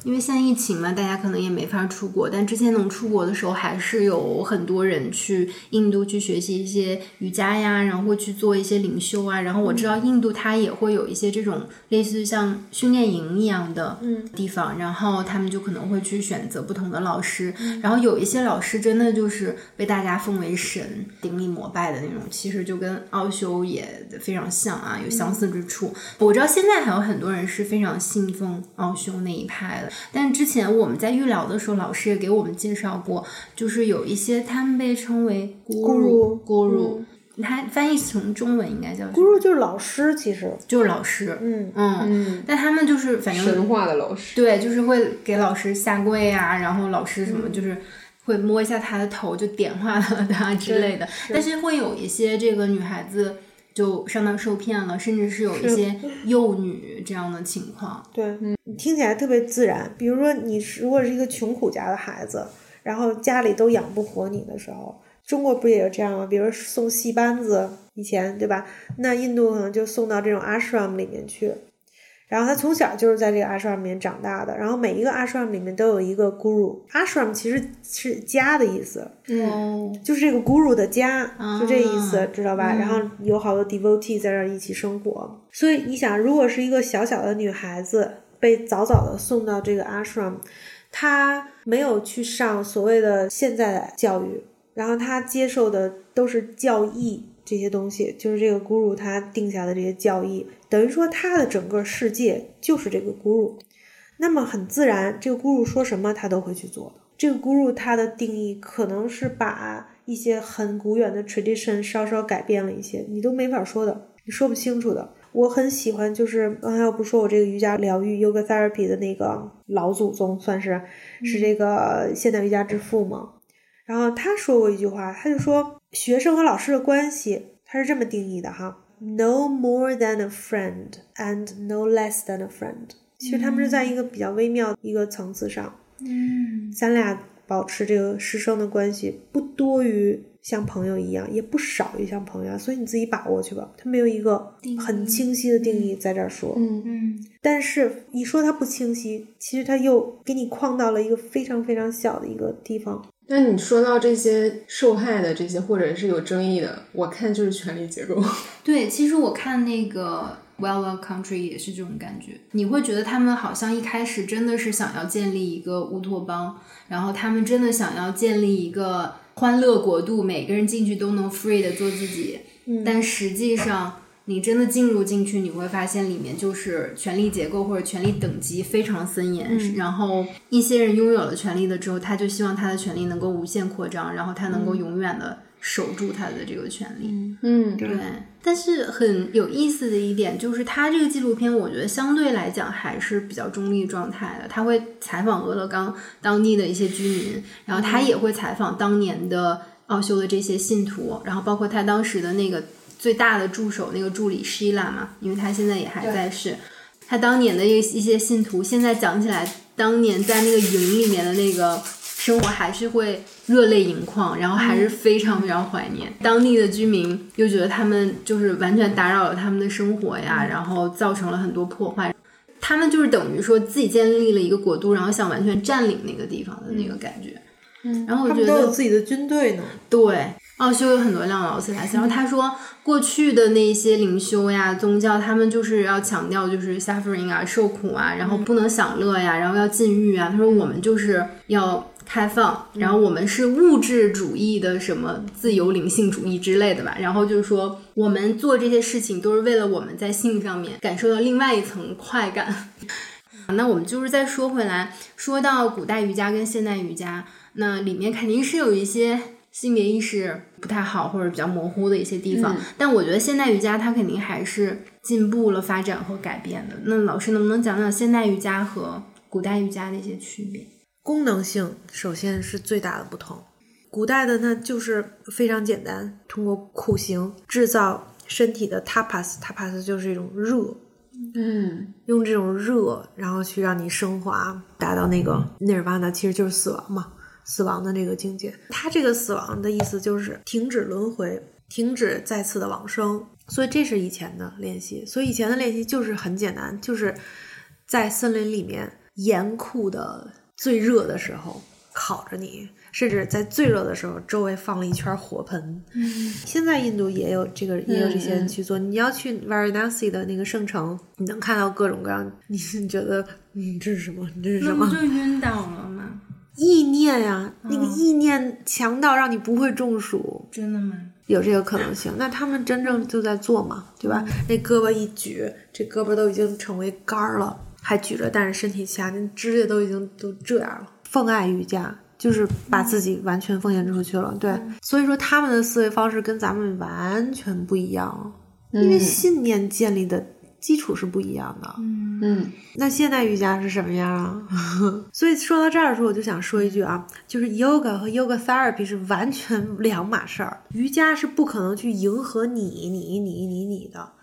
Speaker 4: 因为现在疫情嘛，大家可能也没法出国。但之前能出国的时候，还是有很多人去印度去学习一些瑜伽呀，然后会去做一些灵修啊。然后我知道印度它也会有一些这种类似像训练营一样的地方，然后他们就可能会去选择不同的老师。然后有一些老师真的就是被大家奉为神、顶礼膜拜的那种，其实就跟奥修也非常像啊，有相似之处。我知道现在还有很多人是非常信奉奥修那一派的。但之前我们在预聊的时候，老师也给我们介绍过，就是有一些他们被称为 guru guru，他翻译成中文应该叫
Speaker 5: guru 就是老师，其实
Speaker 4: 就是老师，
Speaker 5: 嗯
Speaker 4: 嗯，但他们就是反正
Speaker 2: 神话的老师，
Speaker 4: 对，就是会给老师下跪啊，然后老师什么就是会摸一下他的头，就点化了他之类的。但是会有一些这个女孩子。就上当受骗了，甚至是有一些幼女这样的情况。
Speaker 5: 对，你听起来特别自然。比如说，你如果是一个穷苦家的孩子，然后家里都养不活你的时候，中国不也有这样吗？比如送戏班子，以前对吧？那印度可能就送到这种 ashram 里面去。然后他从小就是在这个 ashram 里面长大的，然后每一个 ashram 里面都有一个 guru，ashram 其实是家的意思，
Speaker 4: 嗯，
Speaker 5: 就是这个 guru 的家，就这意思，知道吧？然后有好多 devotee 在这儿一起生活，所以你想，如果是一个小小的女孩子被早早的送到这个 ashram，她没有去上所谓的现在的教育，然后她接受的都是教义。这些东西就是这个 guru 他定下的这些教义，等于说他的整个世界就是这个 guru。那么很自然，这个 guru 说什么他都会去做的。这个 guru 他的定义可能是把一些很古远的 tradition 稍稍改变了一些，你都没法说的，你说不清楚的。我很喜欢，就是刚才我不说我这个瑜伽疗愈 yoga therapy 的那个老祖宗，算是是这个现代瑜伽之父嘛。然后他说过一句话，他就说。学生和老师的关系，他是这么定义的哈：no more than a friend and no less than a friend。其实他们是在一个比较微妙一个层次上。
Speaker 4: 嗯，
Speaker 5: 咱俩保持这个师生的关系，不多于像朋友一样，也不少于像朋友，所以你自己把握去吧。他没有一个很清晰的定义在这儿说。
Speaker 4: 嗯嗯。
Speaker 5: 但是你说它不清晰，其实他又给你框到了一个非常非常小的一个地方。
Speaker 2: 那你说到这些受害的这些，或者是有争议的，我看就是权力结构。
Speaker 4: 对，其实我看那个《Well Well Country》也是这种感觉。你会觉得他们好像一开始真的是想要建立一个乌托邦，然后他们真的想要建立一个欢乐国度，每个人进去都能 free 的做自己。
Speaker 5: 嗯，
Speaker 4: 但实际上。你真的进入进去，你会发现里面就是权力结构或者权力等级非常森严。然后一些人拥有了权力了之后，他就希望他的权力能够无限扩张，然后他能够永远的守住他的这个权利。
Speaker 2: 嗯，
Speaker 4: 对。但是很有意思的一点就是，他这个纪录片我觉得相对来讲还是比较中立状态的。他会采访俄勒冈当地的一些居民，然后他也会采访当年的奥修的这些信徒，然后包括他当时的那个。最大的助手那个助理 Shila 嘛，因为他现在也还在世。他当年的一一些信徒，现在讲起来，当年在那个营里面的那个生活，还是会热泪盈眶，然后还是非常非常怀念。当地的居民又觉得他们就是完全打扰了他们的生活呀，然后造成了很多破坏。他们就是等于说自己建立了一个国度，然后想完全占领那个地方的那个感觉。
Speaker 5: 嗯，
Speaker 4: 然后我觉得
Speaker 5: 都有自己的军队呢。
Speaker 4: 对。奥修有很多辆劳斯莱斯，然后他说，过去的那些灵修呀、宗教，他们就是要强调就是 suffering 啊、受苦啊，然后不能享乐呀，然后要禁欲啊。他说我们就是要开放，然后我们是物质主义的什么自由灵性主义之类的吧。然后就是说，我们做这些事情都是为了我们在性上面感受到另外一层快感。那我们就是再说回来，说到古代瑜伽跟现代瑜伽，那里面肯定是有一些。性别意识不太好或者比较模糊的一些地方。但我觉得现代瑜伽它肯定还是进步了、发展和改变的。那老师能不能讲讲现代瑜伽和古代瑜伽的一些区别？
Speaker 5: 功能性首先是最大的不同。古代的那就是非常简单，通过苦行制造身体的 tapas，tapas 就是一种热，
Speaker 2: 嗯，
Speaker 5: 用这种热，然后去让你升华，达到那个 nirvana，其实就是死亡嘛，死亡的那个境界。他这个死亡的意思就是停止轮回，停止再次的往生。所以这是以前的练习，所以以前的练习就是很简单，就是在森林里面严酷的。最热的时候烤着你，甚至在最热的时候，周围放了一圈火盆。
Speaker 4: 嗯，
Speaker 5: 现在印度也有这个，也有这些人去做。你要去 Varanasi 的那个圣城，你能看到各种各样。你是觉得，嗯，这是什么？这是什么？
Speaker 4: 那不就晕倒了吗？
Speaker 5: 意念呀，那个意念强到让你不会中暑。
Speaker 4: 真的吗？
Speaker 5: 有这个可能性。那他们真正就在做嘛，对吧？那胳膊一举，这胳膊都已经成为杆儿了。还举着，但是身体下那指甲都已经都这样了。奉爱瑜伽就是把自己完全奉献出去了，对。所以说他们的思维方式跟咱们完全不一样，因为信念建立的基础是不一样的。
Speaker 4: 嗯
Speaker 2: 嗯。
Speaker 5: 那现代瑜伽是什么样啊？所以说到这儿的时候，我就想说一句啊，就是 yoga 和 yoga therapy 是完全两码事儿。瑜伽是不可能去迎合你、你、你、你、你的。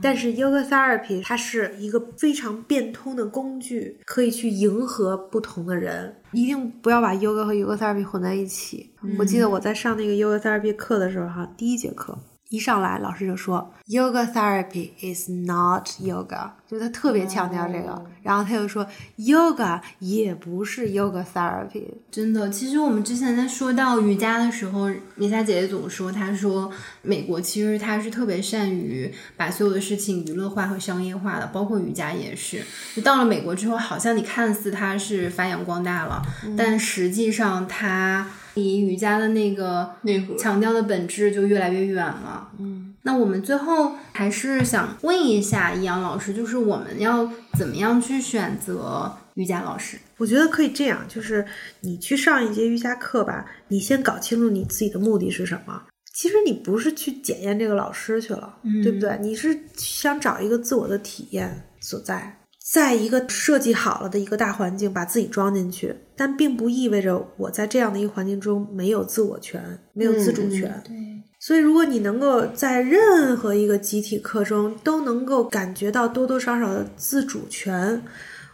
Speaker 5: 但是 yoga therapy 它是一个非常变通的工具，可以去迎合不同的人。一定不要把 yoga 和 yoga therapy 混在一起。我记得我在上那个 yoga therapy 课的时候，哈，第一节课。一上来，老师就说，Yoga therapy is not yoga，就他特别强调这个。然后他又说，Yoga 也不是 Yoga therapy。
Speaker 4: 真的，其实我们之前在说到瑜伽的时候，米莎姐姐总说，她说美国其实她是特别善于把所有的事情娱乐化和商业化的，包括瑜伽也是。就到了美国之后，好像你看似它是发扬光大了，但实际上它。离瑜伽的那个
Speaker 2: 内核
Speaker 4: 强调的本质就越来越远了。
Speaker 2: 嗯，
Speaker 4: 那我们最后还是想问一下易阳老师，就是我们要怎么样去选择瑜伽老师？
Speaker 5: 我觉得可以这样，就是你去上一节瑜伽课吧，你先搞清楚你自己的目的是什么。其实你不是去检验这个老师去了，对不对？你是想找一个自我的体验所在。在一个设计好了的一个大环境，把自己装进去，但并不意味着我在这样的一个环境中没有自我权，没有自主权。
Speaker 4: 对，
Speaker 5: 所以如果你能够在任何一个集体课中都能够感觉到多多少少的自主权，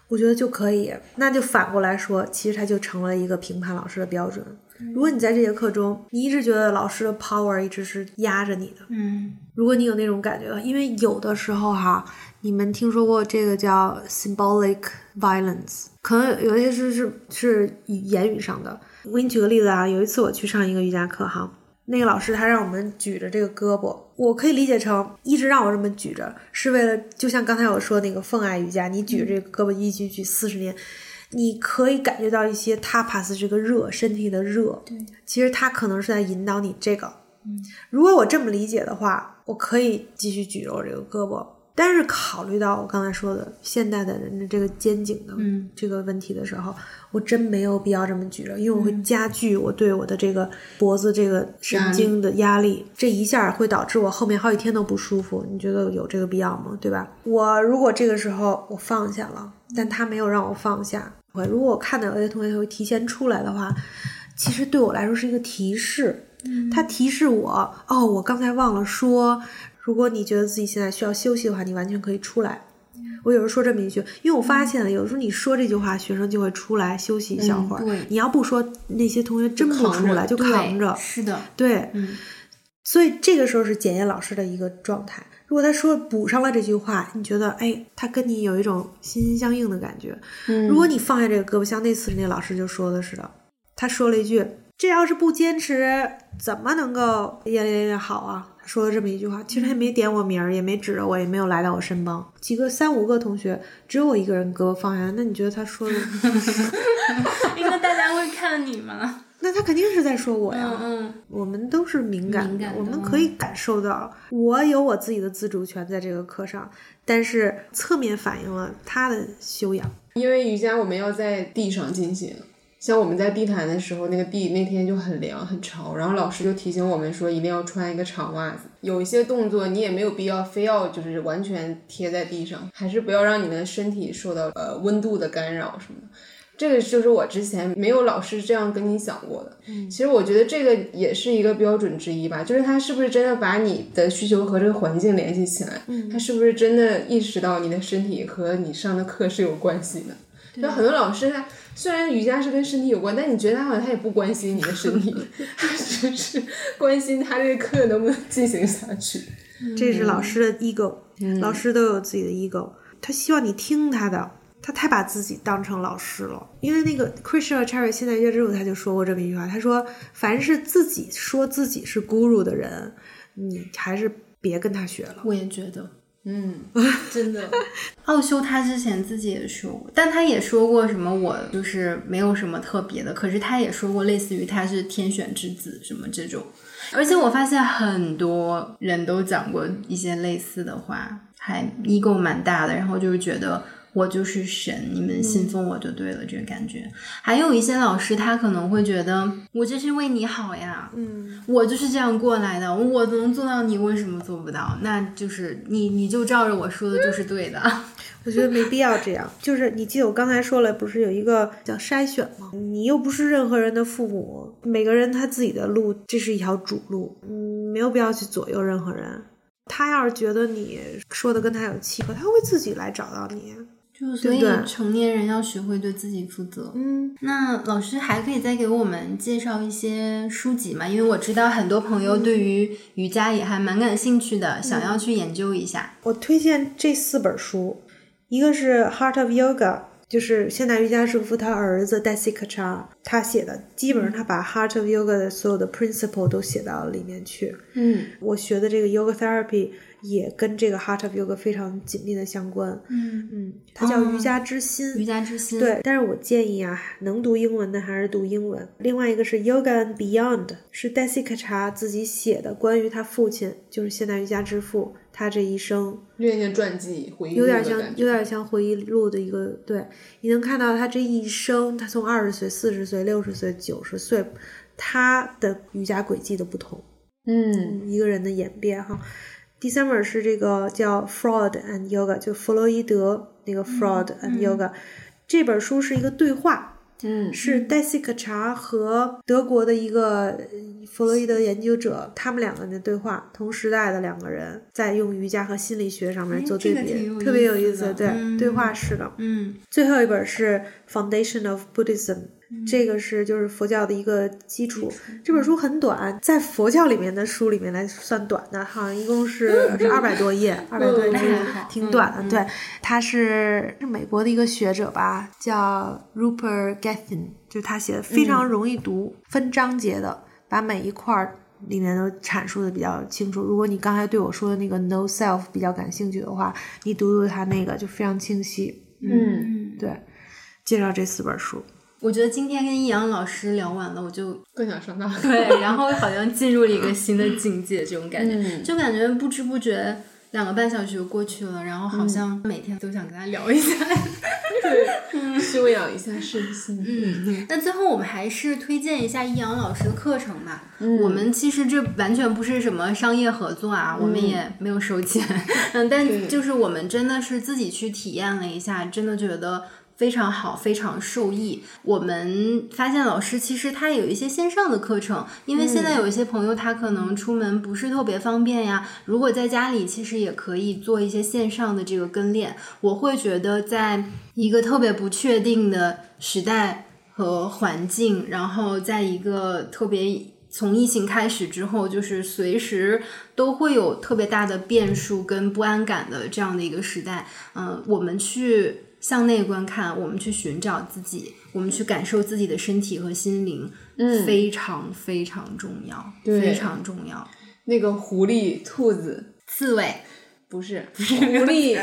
Speaker 5: 我觉得就可以。那就反过来说，其实它就成了一个评判老师的标准。如果你在这节课中，你一直觉得老师的 power 一直是压着你的，
Speaker 4: 嗯，
Speaker 5: 如果你有那种感觉，因为有的时候哈。你们听说过这个叫 symbolic violence？可能有些是是是言语上的。我给你举个例子啊，有一次我去上一个瑜伽课哈，那个老师他让我们举着这个胳膊，我可以理解成一直让我这么举着，是为了就像刚才我说那个奉爱瑜伽，你举着这个胳膊一举举四十年，你可以感觉到一些 tapas 这个热身体的热。
Speaker 4: 对，
Speaker 5: 其实他可能是在引导你这个。
Speaker 4: 嗯，
Speaker 5: 如果我这么理解的话，我可以继续举着我这个胳膊。但是考虑到我刚才说的现代的人的这个肩颈的这个问题的时候，我真没有必要这么举着，因为我会加剧我对我的这个脖子这个神经的压力，这一下会导致我后面好几天都不舒服。你觉得有这个必要吗？对吧？我如果这个时候我放下了，但他没有让我放下，我如果我看到有些同学会提前出来的话，其实对我来说是一个提示，他提示我哦，我刚才忘了说。如果你觉得自己现在需要休息的话，你完全可以出来。我有时候说这么一句，因为我发现了，有时候你说这句话，学生就会出来休息一小会儿。你要不说，那些同学真不出来，就扛着。
Speaker 4: 是的，
Speaker 5: 对。所以这个时候是检验老师的一个状态。如果他说补上了这句话，你觉得哎，他跟你有一种心心相印的感觉。如果你放下这个胳膊，像那次那老师就说的似的，他说了一句：“这要是不坚持，怎么能够越练越好啊？”说了这么一句话，其实他也没点我名儿，也没指着我，也没有来到我身旁。几个三五个同学，只有我一个人胳膊放下。那你觉得他说的？
Speaker 4: 因为大家会看你吗？
Speaker 5: 那他肯定是在说我呀。
Speaker 4: 嗯，
Speaker 5: 我们都是敏感的，我们可以感受到，我有我自己的自主权在这个课上，但是侧面反映了他的修养。
Speaker 2: 因为瑜伽我们要在地上进行。像我们在地坛的时候，那个地那天就很凉很潮，然后老师就提醒我们说一定要穿一个长袜子。有一些动作你也没有必要非要就是完全贴在地上，还是不要让你的身体受到呃温度的干扰什么的。这个就是我之前没有老师这样跟你讲过的。嗯，其实我觉得这个也是一个标准之一吧，就是他是不是真的把你的需求和这个环境联系起来？嗯，他是不是真的意识到你的身体和你上的课是有关系的？就很多老师他。虽然瑜伽是跟身体有关，但你觉得他好像他也不关心你的身体，他只是关心他这个课能不能进行下去。
Speaker 5: 这是老师的 ego，老师都有自己的 ego，他希望你听他的，他太把自己当成老师了。因为那个 Christian Cherry 现在约之后他就说过这么一句话，他说：“凡是自己说自己是 guru 的人，你还是别跟他学了。”
Speaker 4: 我也觉得。嗯，真的，奥修他之前自己也说过，但他也说过什么，我就是没有什么特别的。可是他也说过，类似于他是天选之子什么这种。而且我发现很多人都讲过一些类似的话，还 ego 蛮大的，然后就是觉得。我就是神，你们信奉我就对了，这个感觉。还有一些老师，他可能会觉得我这是为你好呀，嗯，我就是这样过来的，我能做到，你为什么做不到？那就是你，你就照着我说的，就是对的。
Speaker 5: 我觉得没必要这样。就是你记得我刚才说了，不是有一个叫筛选吗？你又不是任何人的父母，每个人他自己的路，这是一条主路，嗯，没有必要去左右任何人。他要是觉得你说的跟他有契合，他会自己来找到你。
Speaker 4: 就所以成年人要学会对自己负责。嗯，那老师还可以再给我们介绍一些书籍吗？因为我知道很多朋友对于瑜伽也还蛮感兴趣的，想要去研究一下。
Speaker 5: 我推荐这四本书，一个是《Heart of Yoga》。就是现代瑜伽师傅他儿子 Desi Kachar 他写的，基本上他把 Heart of Yoga 的所有的 principle 都写到了里面去。
Speaker 4: 嗯，
Speaker 5: 我学的这个 Yoga Therapy 也跟这个 Heart of Yoga 非常紧密的相关。
Speaker 4: 嗯
Speaker 5: 嗯，它叫瑜伽之心。
Speaker 4: 瑜伽之心。
Speaker 5: 对，但是我建议啊，能读英文的还是读英文。另外一个是 Yoga and Beyond，是 Desi Kachar 自己写的，关于他父亲，就是现代瑜伽之父。他这一生
Speaker 2: 有点像传记回忆录
Speaker 5: 有点像有点像回忆录的一个对，你能看到他这一生，他从二十岁、四十岁、六十岁、九十岁，他的瑜伽轨迹的不同，
Speaker 2: 嗯，
Speaker 5: 一个人的演变哈。第三本是这个叫《Fraud and Yoga》，就弗洛伊德那个《Fraud and Yoga》，这本书是一个对话。
Speaker 2: 嗯，
Speaker 5: 是戴西克查和德国的一个弗洛伊德研究者，他们两个人的对话，同时代的两个人在用瑜伽和心理学上面做对比，特别有意思。对，对话式的。
Speaker 4: 嗯，
Speaker 5: 最后一本是《Foundation of Buddhism》。这个是就是佛教的一个基础。这本书很短，在佛教里面的书里面来算短的，好像一共是是二百多页，二百多页挺短的。对，他是是美国的一个学者吧，叫 Rupert Gethin，就是他写的非常容易读，分章节的，把每一块儿里面都阐述的比较清楚。如果你刚才对我说的那个 No Self 比较感兴趣的话，你读读他那个就非常清晰。
Speaker 4: 嗯，
Speaker 5: 对，介绍这四本书。
Speaker 4: 我觉得今天跟易阳老师聊完了，我就
Speaker 2: 更想上大学。
Speaker 4: 对，然后好像进入了一个新的境界，这种感觉，就感觉不知不觉两个半小时就过去了，然后好像每天都想跟他聊一下，
Speaker 2: 对，修养一下身心。
Speaker 4: 嗯，那最后我们还是推荐一下易阳老师的课程吧。嗯，我们其实这完全不是什么商业合作啊，我们也没有收钱。嗯，但就是我们真的是自己去体验了一下，真的觉得。非常好，非常受益。我们发现老师其实他有一些线上的课程，因为现在有一些朋友他可能出门不是特别方便呀。如果在家里，其实也可以做一些线上的这个跟练。我会觉得，在一个特别不确定的时代和环境，然后在一个特别从疫情开始之后，就是随时都会有特别大的变数跟不安感的这样的一个时代，嗯，我们去。向内观看，我们去寻找自己，我们去感受自己的身体和心灵，
Speaker 2: 嗯，
Speaker 4: 非常非常重要，
Speaker 2: 非
Speaker 4: 常重要。
Speaker 2: 那个狐狸、兔子、
Speaker 4: 刺猬，
Speaker 2: 不是不是 狐狸，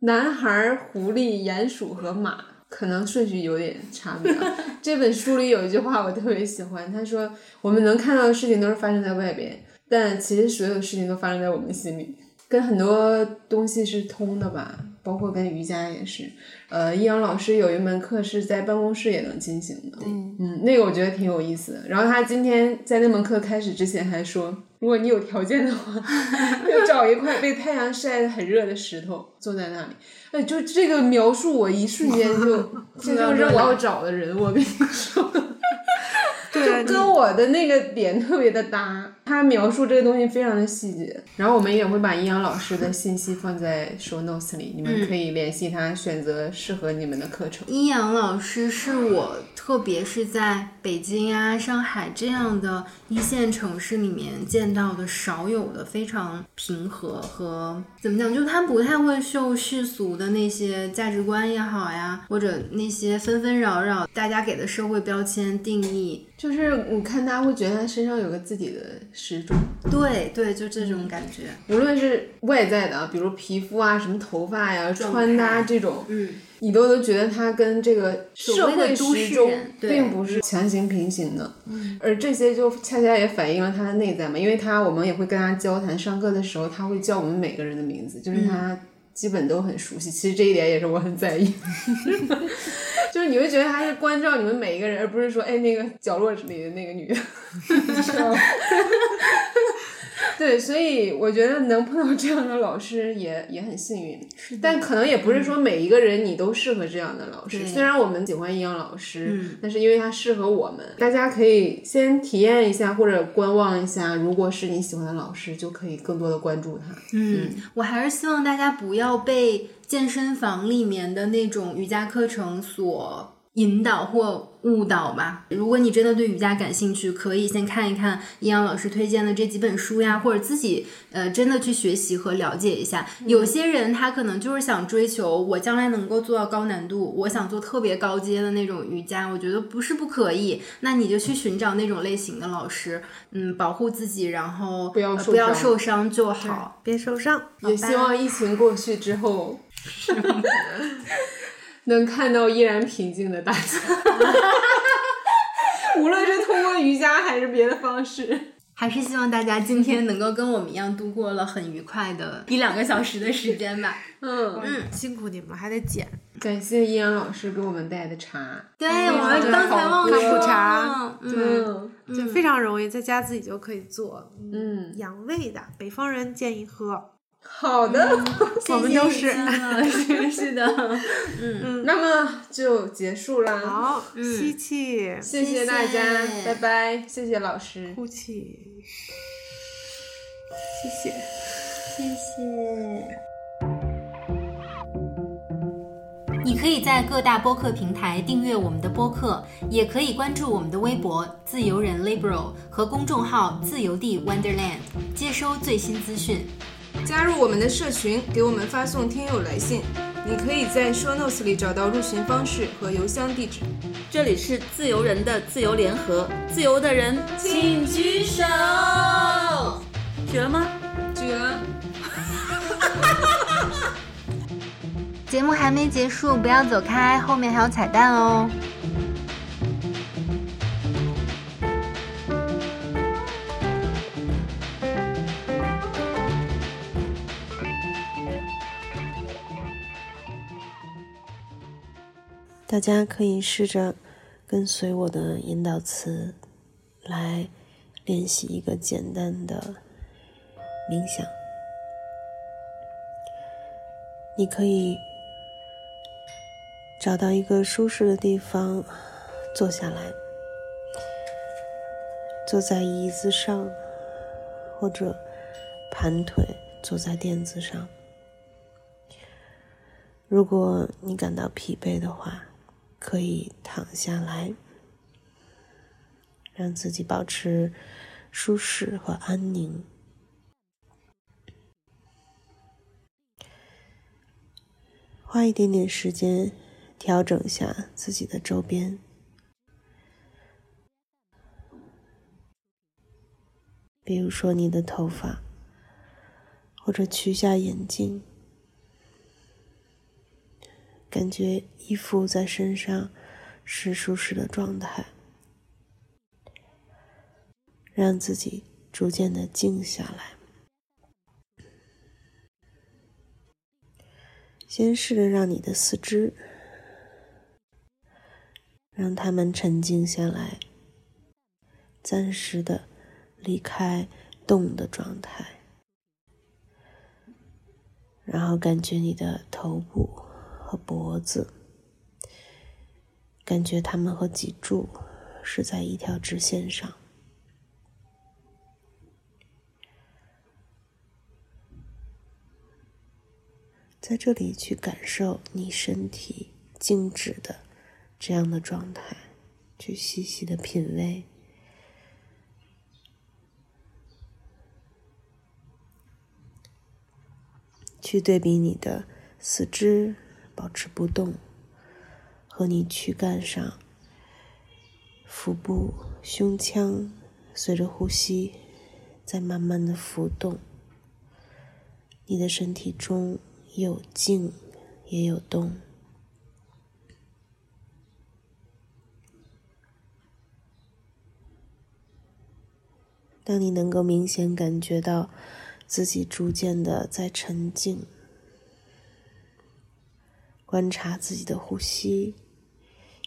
Speaker 2: 男孩、狐狸、鼹鼠和马，可能顺序有点差别。这本书里有一句话我特别喜欢，他说：“我们能看到的事情都是发生在外边，但其实所有的事情都发生在我们心里，跟很多东西是通的吧。”包括跟瑜伽也是。呃，易阳老师有一门课是在办公室也能进行的，嗯嗯，那个我觉得挺有意思的。然后他今天在那门课开始之前还说，如果你有条件的话，就找一块被太阳晒得很热的石头，坐在那里。哎，就这个描述，我一瞬间就 这就是我要找的人，我跟你说。
Speaker 5: 对，
Speaker 2: 跟我的那个点特别的搭。他描述这个东西非常的细节，然后我们也会把阴阳老师的信息放在 show notes 里，你们可以联系他，选择适合你们的课程。
Speaker 4: 阴阳老师是我，特别是在北京啊、上海这样的一线城市里面见到的少有的非常平和和怎么讲，就他不太会受世俗的那些价值观也好呀，或者那些纷纷扰扰大家给的社会标签定义。
Speaker 2: 就是你看他会觉得他身上有个自己的时钟，
Speaker 4: 对对，就这种感觉。
Speaker 2: 无论是外在的，比如皮肤啊、什么头发呀、穿搭这种，
Speaker 4: 嗯，
Speaker 2: 你都都觉得他跟这个社会时钟并不是强行平行的。
Speaker 4: 嗯，
Speaker 2: 而这些就恰恰也反映了他的内在嘛，因为他我们也会跟他交谈，上课的时候他会叫我们每个人的名字，就是他基本都很熟悉。其实这一点也是我很在意。就是你会觉得他是关照你们每一个人，而不是说，哎，那个角落里的那个女的，对，所以我觉得能碰到这样的老师也也很幸运，但可能也不是说每一个人你都适合这样的老师。虽然我们喜欢阴阳老师，但是因为他适合我们，大家可以先体验一下或者观望一下。如果是你喜欢的老师，就可以更多的关注他。
Speaker 4: 嗯，我还是希望大家不要被。健身房里面的那种瑜伽课程所引导或误导吧。如果你真的对瑜伽感兴趣，可以先看一看阴阳老师推荐的这几本书呀，或者自己呃真的去学习和了解一下。有些人他可能就是想追求我将来能够做到高难度，我想做特别高阶的那种瑜伽，我觉得不是不可以。那你就去寻找那种类型的老师，嗯，保护自己，然后
Speaker 2: 不要
Speaker 4: 不要受伤就好，
Speaker 5: 别受伤。
Speaker 2: 也希望疫情过去之后。能看到依然平静的大家，无论是通过瑜伽还是别的方式，
Speaker 4: 还是希望大家今天能够跟我们一样度过了很愉快的一两个小时的时间吧。
Speaker 2: 嗯。
Speaker 4: 嗯，
Speaker 5: 辛苦你们，还得剪。
Speaker 2: 感谢易阳老师给我们带的茶，
Speaker 4: 对我们刚才忘了。
Speaker 5: 说
Speaker 4: 茶，
Speaker 5: 嗯，就非常容易，在家自己就可以做，
Speaker 2: 嗯，
Speaker 5: 养胃的，北方人建议喝。
Speaker 2: 好的，
Speaker 5: 我们都是，
Speaker 4: 是的，
Speaker 2: 嗯，那么就结束啦。
Speaker 5: 好，吸气，
Speaker 2: 谢谢大家，拜拜，谢谢老师，
Speaker 5: 呼气，谢谢，
Speaker 4: 谢谢。你可以在各大播客平台订阅我们的播客，也可以关注我们的微博“自由人 Liberal” 和公众号“自由地 Wonderland”，接收最新资讯。
Speaker 2: 加入我们的社群，给我们发送听友来信。你可以在 show notes 里找到入群方式和邮箱地址。
Speaker 1: 这里是自由人的自由联合，自由的人请举手。举了吗？
Speaker 2: 举了。
Speaker 4: 节目还没结束，不要走开，后面还有彩蛋哦。
Speaker 3: 大家可以试着跟随我的引导词来练习一个简单的冥想。你可以找到一个舒适的地方坐下来，坐在椅子上，或者盘腿坐在垫子上。如果你感到疲惫的话，可以躺下来，让自己保持舒适和安宁。花一点点时间调整一下自己的周边，比如说你的头发，或者取下眼镜。感觉衣服在身上是舒适的状态，让自己逐渐的静下来。先试着让你的四肢，让他们沉静下来，暂时的离开动的状态，然后感觉你的头部和脖子，感觉它们和脊柱是在一条直线上。在这里去感受你身体静止的这样的状态，去细细的品味，去对比你的四肢保持不动，和你躯干上腹部、胸腔随着呼吸在慢慢的浮动，你的身体中。有静，也有动。当你能够明显感觉到自己逐渐的在沉静，观察自己的呼吸，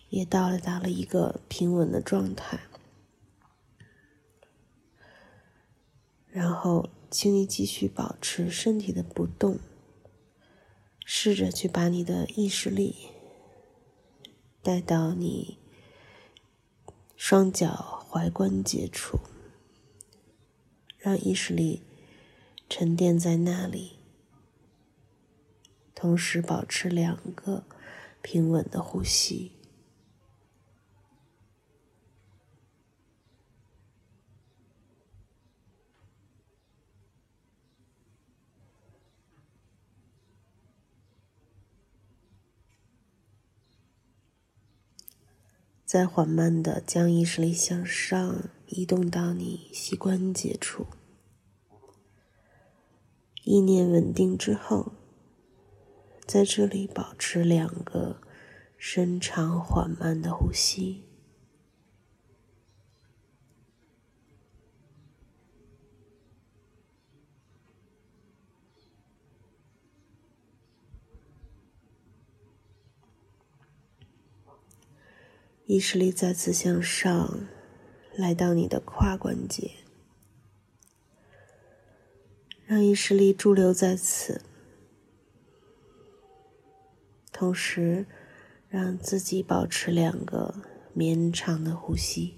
Speaker 3: 也到了达了一个平稳的状态，然后，请你继续保持身体的不动。试着去把你的意识力带到你双脚踝关节处，让意识力沉淀在那里，同时保持两个平稳的呼吸。再缓慢的将意识力向上移动到你膝关节处，意念稳定之后，在这里保持两个深长缓慢的呼吸。意识力再次向上，来到你的胯关节，让意识力驻留在此，同时让自己保持两个绵长的呼吸。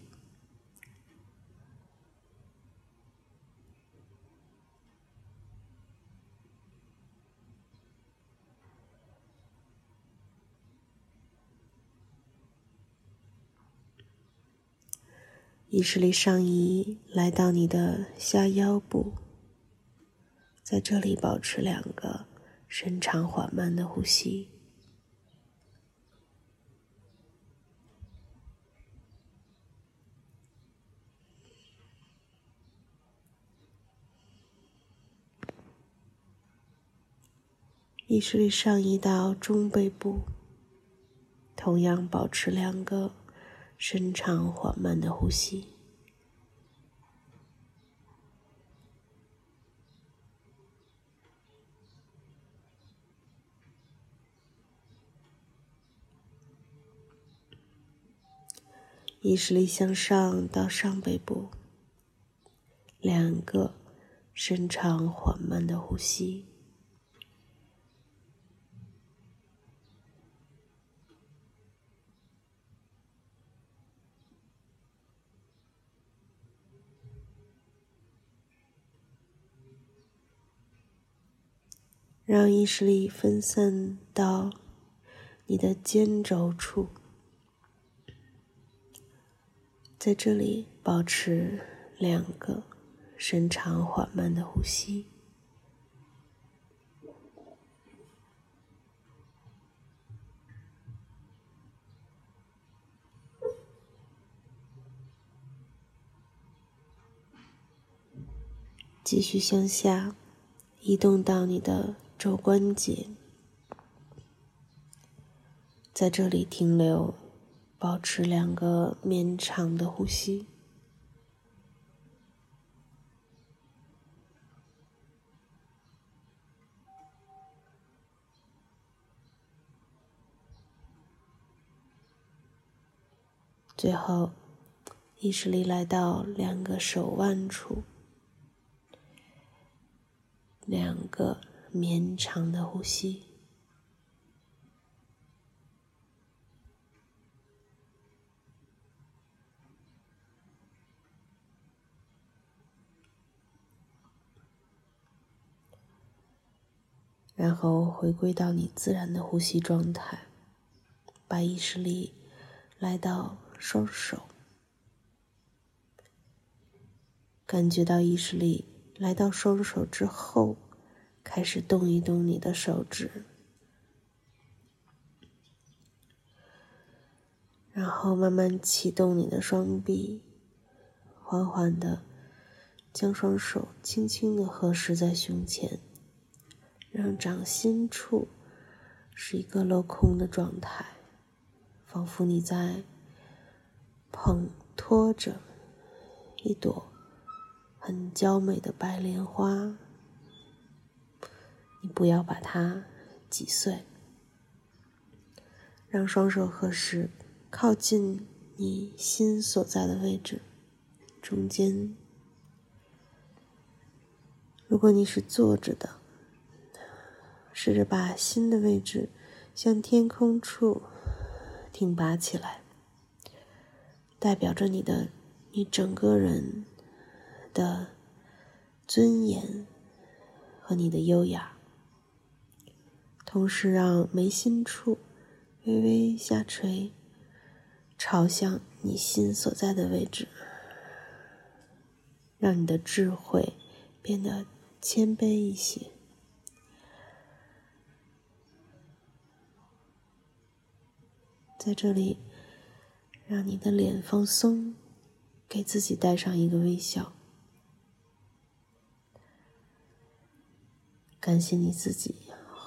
Speaker 3: 意识力上移，来到你的下腰部，在这里保持两个深长缓慢的呼吸。意识力上移到中背部，同样保持两个。深长缓慢的呼吸，意识力向上到上背部，两个深长缓慢的呼吸。让意识力分散到你的肩轴处，在这里保持两个深长缓慢的呼吸。继续向下移动到你的。肘关节在这里停留，保持两个绵长的呼吸。最后，意识力来到两个手腕处。两个。绵长的呼吸。然后回归到你自然的呼吸状态，把意识力来到双手，感觉到意识力来到双手之后，开始动一动你的手指，然后慢慢启动你的双臂，缓缓的将双手轻轻的合十在胸前。让掌心处是一个镂空的状态，仿佛你在捧托着一朵很娇美的白莲花。你不要把它挤碎，让双手合十，靠近你心所在的位置，中间。如果你是坐着的。试着把心的位置向天空处挺拔起来，代表着你的你整个人的尊严和你的优雅。同时，让眉心处微微下垂，朝向你心所在的位置，让你的智慧变得谦卑一些。在这里，让你的脸放松，给自己带上一个微笑。感谢你自己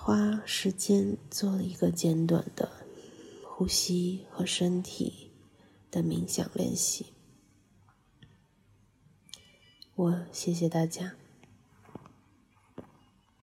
Speaker 3: 花时间做了一个简短的呼吸和身体的冥想练习。我谢谢大家。